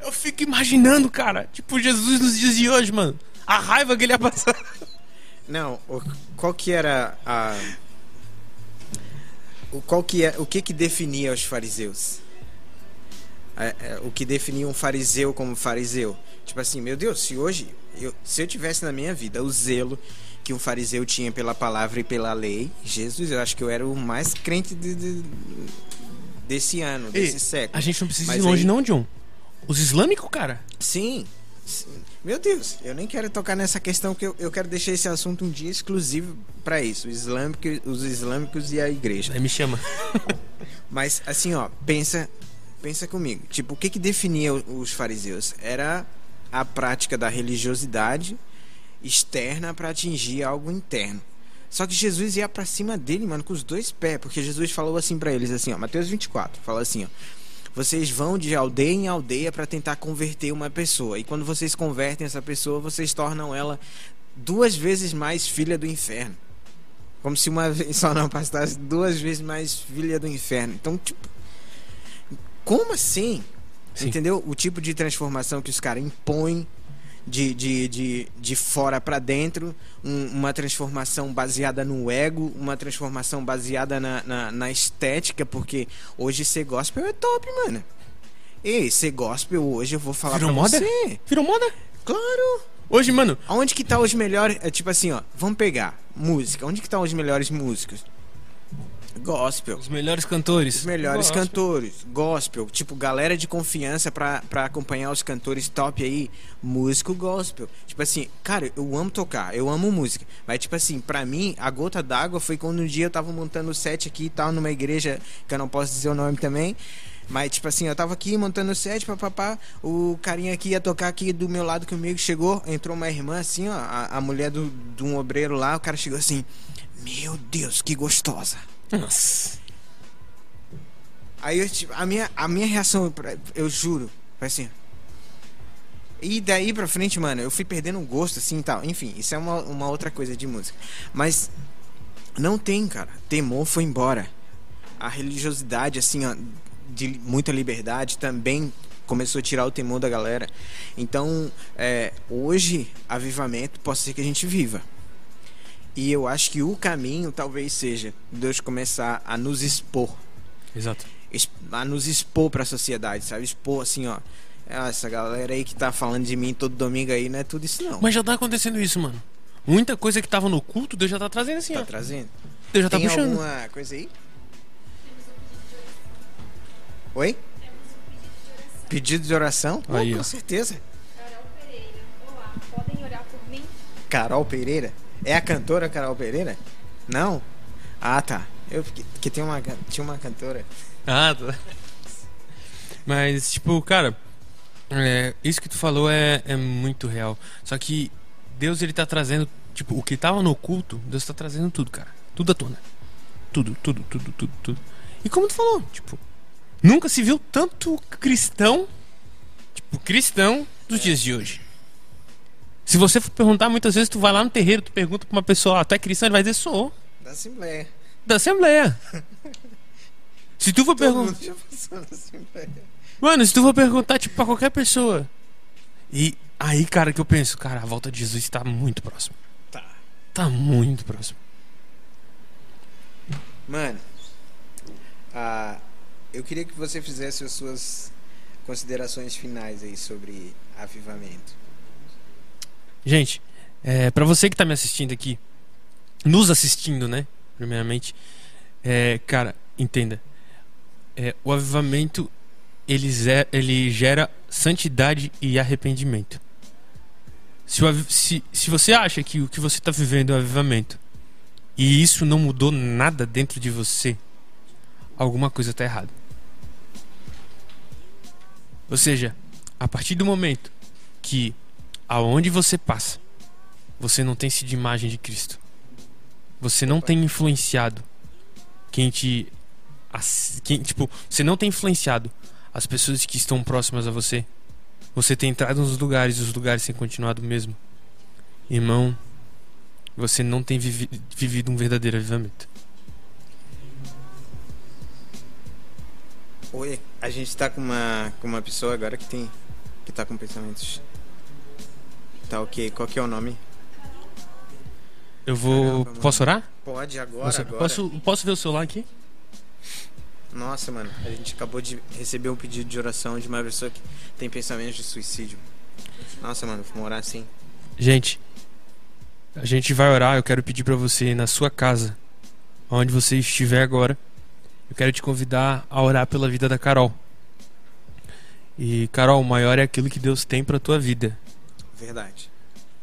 Eu fico imaginando, cara, tipo, Jesus nos dias de hoje, mano. A raiva que ele ia passar. Não, qual que era a. O, qual que é, o que que definia os fariseus? É, é, o que definia um fariseu como fariseu. Tipo assim, meu Deus, se hoje, eu, se eu tivesse na minha vida o zelo que um fariseu tinha pela palavra e pela lei, Jesus, eu acho que eu era o mais crente de, de, desse ano, desse século. A gente não precisa Mas ir longe, aí... não, John. Os islâmicos, cara? Sim, sim. Meu Deus, eu nem quero tocar nessa questão, que eu, eu quero deixar esse assunto um dia exclusivo para isso, islâmico, os islâmicos e a igreja. Aí me chama. Mas assim, ó, pensa, pensa comigo. Tipo, o que que definia os fariseus? Era a prática da religiosidade externa para atingir algo interno. Só que Jesus ia para cima dele, mano, com os dois pés, porque Jesus falou assim para eles assim, ó, Mateus 24, fala assim, ó: Vocês vão de aldeia em aldeia para tentar converter uma pessoa. E quando vocês convertem essa pessoa, vocês tornam ela duas vezes mais filha do inferno. Como se uma vez só não bastasse duas vezes mais filha do inferno. Então, tipo, como assim? Sim. Entendeu? O tipo de transformação que os caras impõem de, de, de, de fora para dentro, um, uma transformação baseada no ego, uma transformação baseada na, na, na, estética, porque hoje ser gospel é top, mano. Ei, ser gospel hoje eu vou falar Virou pra moda? você. Virou moda? Claro! Hoje, mano. Onde que tá os melhores. É tipo assim, ó. Vamos pegar música. Onde que tá os melhores músicos? Gospel. Os melhores cantores. Os melhores gospel. cantores. Gospel. Tipo, galera de confiança pra, pra acompanhar os cantores top aí. Músico gospel. Tipo assim, cara, eu amo tocar, eu amo música. Mas, tipo assim, pra mim, a gota d'água foi quando um dia eu tava montando o set aqui e tal, numa igreja que eu não posso dizer o nome também. Mas, tipo assim, eu tava aqui montando o set, papapá. O carinha aqui ia tocar aqui do meu lado comigo, chegou, entrou uma irmã assim, ó, a, a mulher do, de um obreiro lá. O cara chegou assim: Meu Deus, que gostosa. Nossa. Aí eu, tipo, a minha, a minha reação, eu juro, foi assim. E daí pra frente, mano, eu fui perdendo o gosto, assim e tal. Enfim, isso é uma, uma outra coisa de música. Mas não tem, cara. Temor foi embora. A religiosidade, assim, ó, de muita liberdade também começou a tirar o temor da galera. Então, é, hoje, avivamento pode ser que a gente viva. E eu acho que o caminho talvez seja Deus começar a nos expor. Exato. A nos expor para a sociedade, sabe? Expor assim, ó. Ah, essa galera aí que tá falando de mim todo domingo aí não é tudo isso não. Mas já tá acontecendo isso, mano. Muita coisa que tava no culto, Deus já tá trazendo assim, tá ó. Tá trazendo? Deus já tá Tem puxando. alguma coisa aí? Oi? Pedido de oração? Aí, oh, com ó. certeza. Carol Pereira. Olá, podem orar por mim? Carol Pereira? É a cantora Carol Pereira? Não? Ah, tá. Eu que, que tem uma tinha uma cantora. Ah, tá. Mas tipo, cara, é, isso que tu falou é, é muito real. Só que Deus ele tá trazendo, tipo, o que tava no culto, Deus tá trazendo tudo, cara. Tudo à tona. Tudo, tudo, tudo, tudo, tudo. E como tu falou, tipo, nunca se viu tanto cristão, tipo, cristão dos é. dias de hoje. Se você for perguntar, muitas vezes tu vai lá no terreiro, tu pergunta pra uma pessoa, ah, tu é cristão? Ele vai dizer, sou. Da Assembleia. Da Assembleia. se tu for perguntar... Mano, se tu for perguntar, tipo, pra qualquer pessoa. E aí, cara, que eu penso, cara, a volta de Jesus tá muito próximo. Tá. Tá muito próximo. Mano, ah, eu queria que você fizesse as suas considerações finais aí sobre avivamento. Gente, é, para você que tá me assistindo aqui, nos assistindo, né? Primeiramente, é, cara, entenda. É, o avivamento ele, ele gera santidade e arrependimento. Se, o, se, se você acha que o que você está vivendo é o avivamento e isso não mudou nada dentro de você, alguma coisa está errada. Ou seja, a partir do momento que aonde você passa, você não tem sido imagem de Cristo. Você não tem influenciado quem te. Quem, tipo, você não tem influenciado as pessoas que estão próximas a você. Você tem entrado nos lugares e os lugares têm continuado mesmo. Irmão, você não tem vivi vivido um verdadeiro avivamento. Oi, a gente está com uma, com uma pessoa agora que tem que tá com pensamentos Tá ok. Qual que é o nome? Eu vou. Caramba, posso orar? Pode, agora, posso, agora. Posso, posso ver o celular aqui? Nossa, mano, a gente acabou de receber um pedido de oração de uma pessoa que tem pensamentos de suicídio. Nossa, mano, vamos orar assim. Gente, a gente vai orar. Eu quero pedir para você, na sua casa, onde você estiver agora, eu quero te convidar a orar pela vida da Carol. E, Carol, o maior é aquilo que Deus tem para tua vida. Verdade.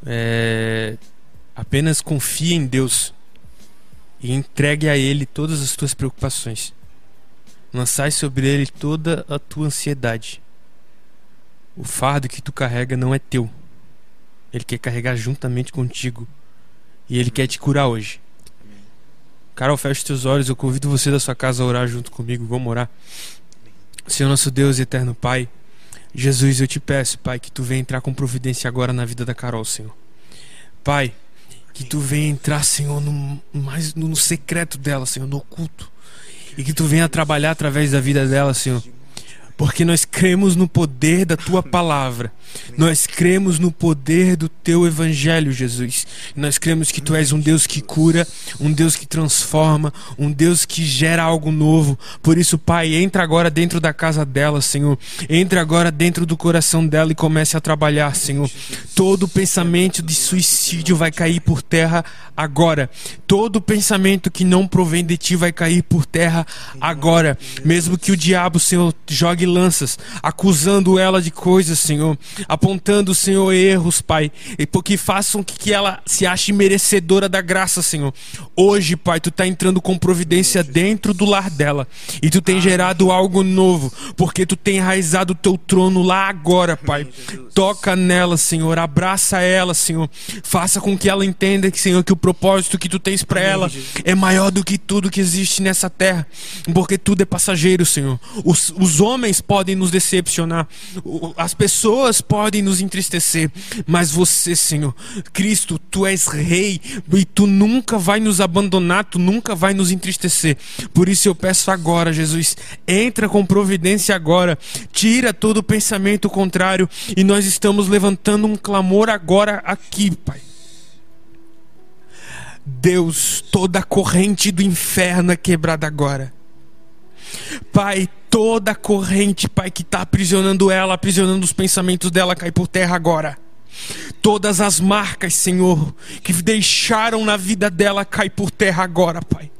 É... Apenas confie em Deus e entregue a Ele todas as tuas preocupações. Lançai sobre Ele toda a tua ansiedade. O fardo que tu carrega não é teu. Ele quer carregar juntamente contigo. E Ele quer te curar hoje. Carol, feche teus olhos. Eu convido você da sua casa a orar junto comigo. Vamos orar. Senhor nosso Deus e eterno Pai, Jesus, eu te peço, Pai, que tu venha entrar com providência agora na vida da Carol, Senhor. Pai, que tu venha entrar, Senhor, no, mais, no secreto dela, Senhor, no oculto. E que tu venha trabalhar através da vida dela, Senhor porque nós cremos no poder da tua palavra. Nós cremos no poder do teu evangelho, Jesus. Nós cremos que tu és um Deus que cura, um Deus que transforma, um Deus que gera algo novo. Por isso, Pai, entra agora dentro da casa dela, Senhor. Entra agora dentro do coração dela e comece a trabalhar, Senhor. Todo pensamento de suicídio vai cair por terra agora. Todo pensamento que não provém de ti vai cair por terra agora. Mesmo que o diabo, Senhor, jogue lanças, acusando ela de coisas, Senhor, apontando, Senhor, erros, Pai, e porque façam que ela se ache merecedora da graça, Senhor. Hoje, Pai, tu tá entrando com providência dentro do lar dela e tu tem gerado algo novo, porque tu tem enraizado o teu trono lá agora, Pai. Toca nela, Senhor, abraça ela, Senhor. Faça com que ela entenda que, Senhor, que o propósito que tu tens para ela é maior do que tudo que existe nessa terra, porque tudo é passageiro, Senhor. Os, os homens podem nos decepcionar, as pessoas podem nos entristecer, mas você, Senhor, Cristo, tu és rei e tu nunca vai nos abandonar, tu nunca vai nos entristecer. Por isso eu peço agora, Jesus, entra com providência agora, tira todo o pensamento contrário e nós estamos levantando um clamor agora aqui, Pai. Deus, toda a corrente do inferno é quebrada agora. Pai, toda a corrente, Pai, que está aprisionando ela, aprisionando os pensamentos dela, cai por terra agora. Todas as marcas, Senhor, que deixaram na vida dela, cai por terra agora, Pai.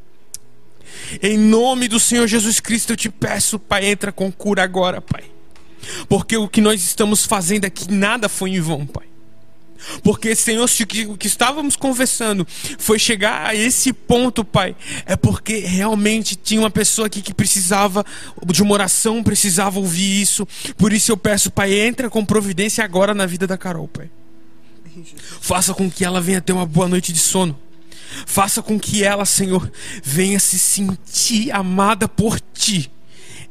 Em nome do Senhor Jesus Cristo, eu te peço, Pai, entra com cura agora, Pai. Porque o que nós estamos fazendo aqui, nada foi em vão, Pai. Porque, Senhor, se o que estávamos conversando foi chegar a esse ponto, Pai, é porque realmente tinha uma pessoa aqui que precisava de uma oração, precisava ouvir isso. Por isso eu peço, Pai, entra com providência agora na vida da Carol, Pai. Faça com que ela venha ter uma boa noite de sono. Faça com que ela, Senhor, venha se sentir amada por Ti.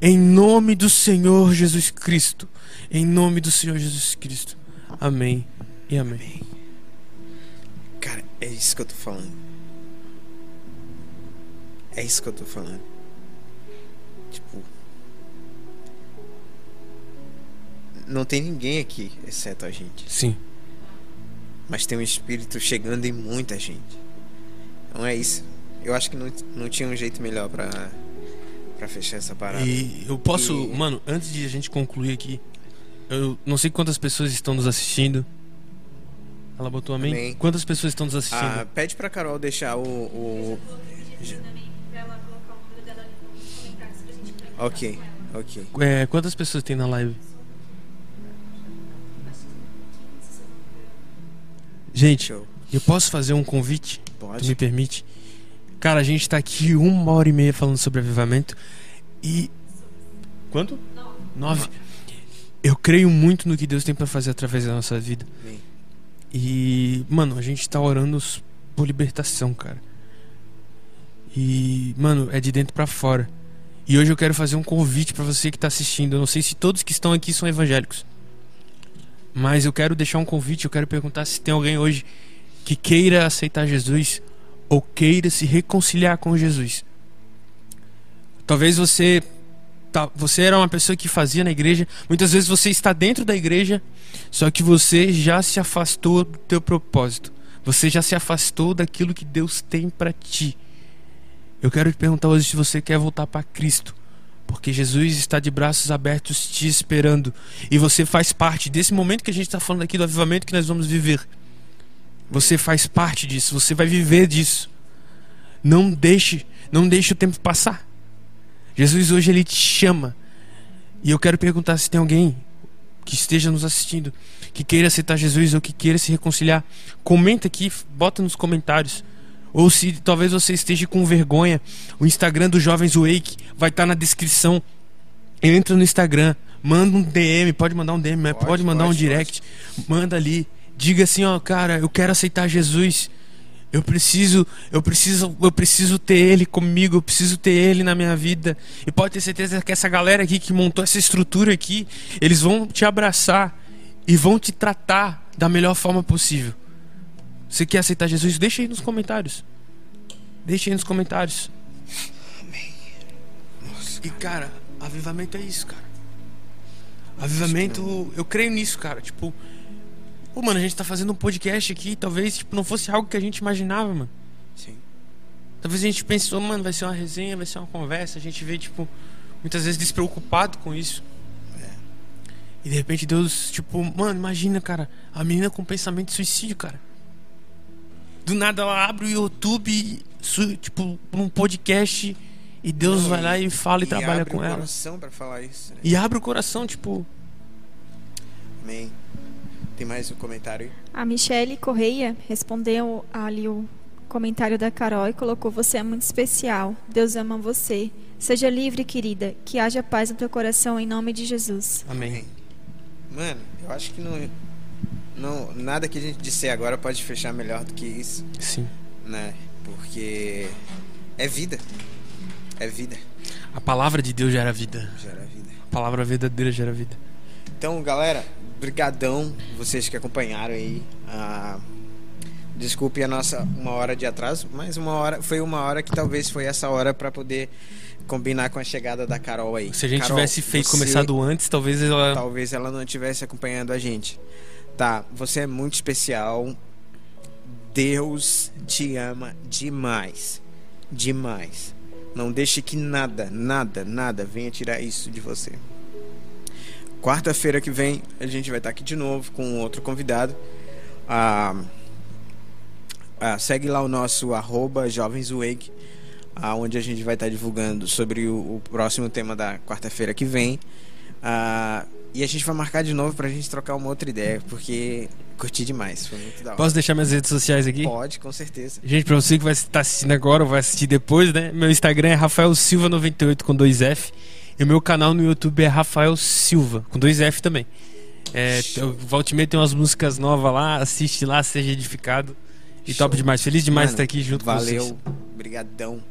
Em nome do Senhor Jesus Cristo. Em nome do Senhor Jesus Cristo. Amém e amém. Cara, é isso que eu tô falando. É isso que eu tô falando. Tipo. Não tem ninguém aqui, exceto a gente. Sim. Mas tem um espírito chegando em muita gente. Então é isso. Eu acho que não, não tinha um jeito melhor pra, pra fechar essa parada. E eu posso, e... mano, antes de a gente concluir aqui, eu não sei quantas pessoas estão nos assistindo. Ela botou amém? amém. Quantas pessoas estão nos assistindo? Ah, pede pra Carol deixar o. o... Ok, ok. É, quantas pessoas tem na live? Gente, eu posso fazer um convite? Pode. Tu me permite? Cara, a gente tá aqui uma hora e meia falando sobre avivamento e. Quanto? Nove. Eu creio muito no que Deus tem para fazer através da nossa vida. Amém. E, mano, a gente tá orando por libertação, cara. E, mano, é de dentro para fora. E hoje eu quero fazer um convite para você que tá assistindo. Eu não sei se todos que estão aqui são evangélicos. Mas eu quero deixar um convite, eu quero perguntar se tem alguém hoje que queira aceitar Jesus ou queira se reconciliar com Jesus. Talvez você tá, você era uma pessoa que fazia na igreja, muitas vezes você está dentro da igreja, só que você já se afastou do teu propósito. Você já se afastou daquilo que Deus tem para ti. Eu quero te perguntar hoje se você quer voltar para Cristo, Porque Jesus está de braços abertos te esperando. E você faz parte desse momento que a gente está falando aqui do avivamento que nós vamos viver. Você faz parte disso, você vai viver disso. Não deixe, não deixe o tempo passar. Jesus hoje ele te chama. E eu quero perguntar se tem alguém que esteja nos assistindo que queira aceitar Jesus ou que queira se reconciliar. Comenta aqui, bota nos comentários. Ou se talvez você esteja com vergonha, o Instagram do Jovens Wake vai estar na descrição. Entra no Instagram, manda um DM, pode mandar um DM, pode, pode mandar pode, um direct, pode. manda ali, diga assim, ó, cara, eu quero aceitar Jesus. Eu preciso, eu preciso, eu preciso ter ele comigo, eu preciso ter ele na minha vida. E pode ter certeza que essa galera aqui que montou essa estrutura aqui, eles vão te abraçar e vão te tratar da melhor forma possível. Você quer aceitar Jesus? Deixa aí nos comentários. Deixa aí nos comentários. Amém. Nossa, e cara, avivamento é isso, cara. Avivamento, eu creio nisso, cara. Tipo, pô, mano, a gente tá fazendo um podcast aqui, talvez tipo, não fosse algo que a gente imaginava, mano. Sim. Talvez a gente pensou, mano, vai ser uma resenha, vai ser uma conversa. A gente vê, tipo, muitas vezes despreocupado com isso. É. E de repente Deus, tipo, mano, imagina, cara, a menina com pensamento de suicídio, cara. Do nada ela abre o YouTube, tipo, um podcast e Deus Não, vai lá e fala e, e trabalha com ela. Abre o coração para falar isso. Né? E abre o coração, tipo. Amém. Tem mais um comentário aí? A Michele Correia respondeu ali o comentário da Carol e colocou: Você é muito especial. Deus ama você. Seja livre, querida. Que haja paz no teu coração em nome de Jesus. Amém. Mano, eu acho que não não, nada que a gente disser agora pode fechar melhor do que isso. Sim. Né? Porque é vida. É vida. A palavra de Deus gera vida. Gera vida. A palavra verdadeira gera vida. Então, galera, brigadão vocês que acompanharam aí. Ah, desculpe a nossa uma hora de atraso, mas uma hora foi uma hora que talvez foi essa hora para poder combinar com a chegada da Carol aí. Se a gente Carol, tivesse feito você, começado antes, talvez ela talvez ela não estivesse acompanhando a gente. Tá, você é muito especial. Deus te ama demais. Demais. Não deixe que nada, nada, nada venha tirar isso de você. Quarta-feira que vem a gente vai estar aqui de novo com outro convidado. Ah, ah, segue lá o nosso arroba jovenswake, ah, onde a gente vai estar divulgando sobre o, o próximo tema da quarta-feira que vem. Ah, e a gente vai marcar de novo pra gente trocar uma outra ideia, porque curti demais, foi muito da hora. Posso deixar minhas redes sociais aqui? Pode, com certeza. Gente, pra você que vai estar assistindo agora ou vai assistir depois, né? Meu Instagram é Rafael Silva98 com 2F. E o meu canal no YouTube é Rafael Silva, com 2F também. É, meia tem umas músicas novas lá, assiste lá, seja edificado. E Show. top demais. Feliz demais Mano, de estar aqui junto valeu, com vocês. Valeu, brigadão.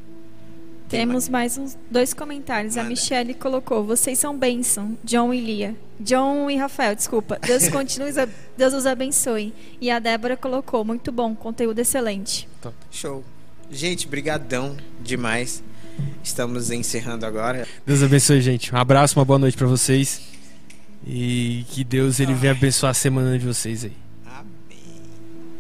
Temos mais uns dois comentários. Manda. A Michelle colocou: Vocês são bênção, John e Lia. John e Rafael, desculpa. Deus continue, Deus os abençoe. E a Débora colocou: Muito bom, conteúdo excelente. Top. Show. Gente, brigadão demais. Estamos encerrando agora. Deus abençoe, gente. Um abraço, uma boa noite para vocês. E que Deus ele venha abençoar a semana de vocês aí.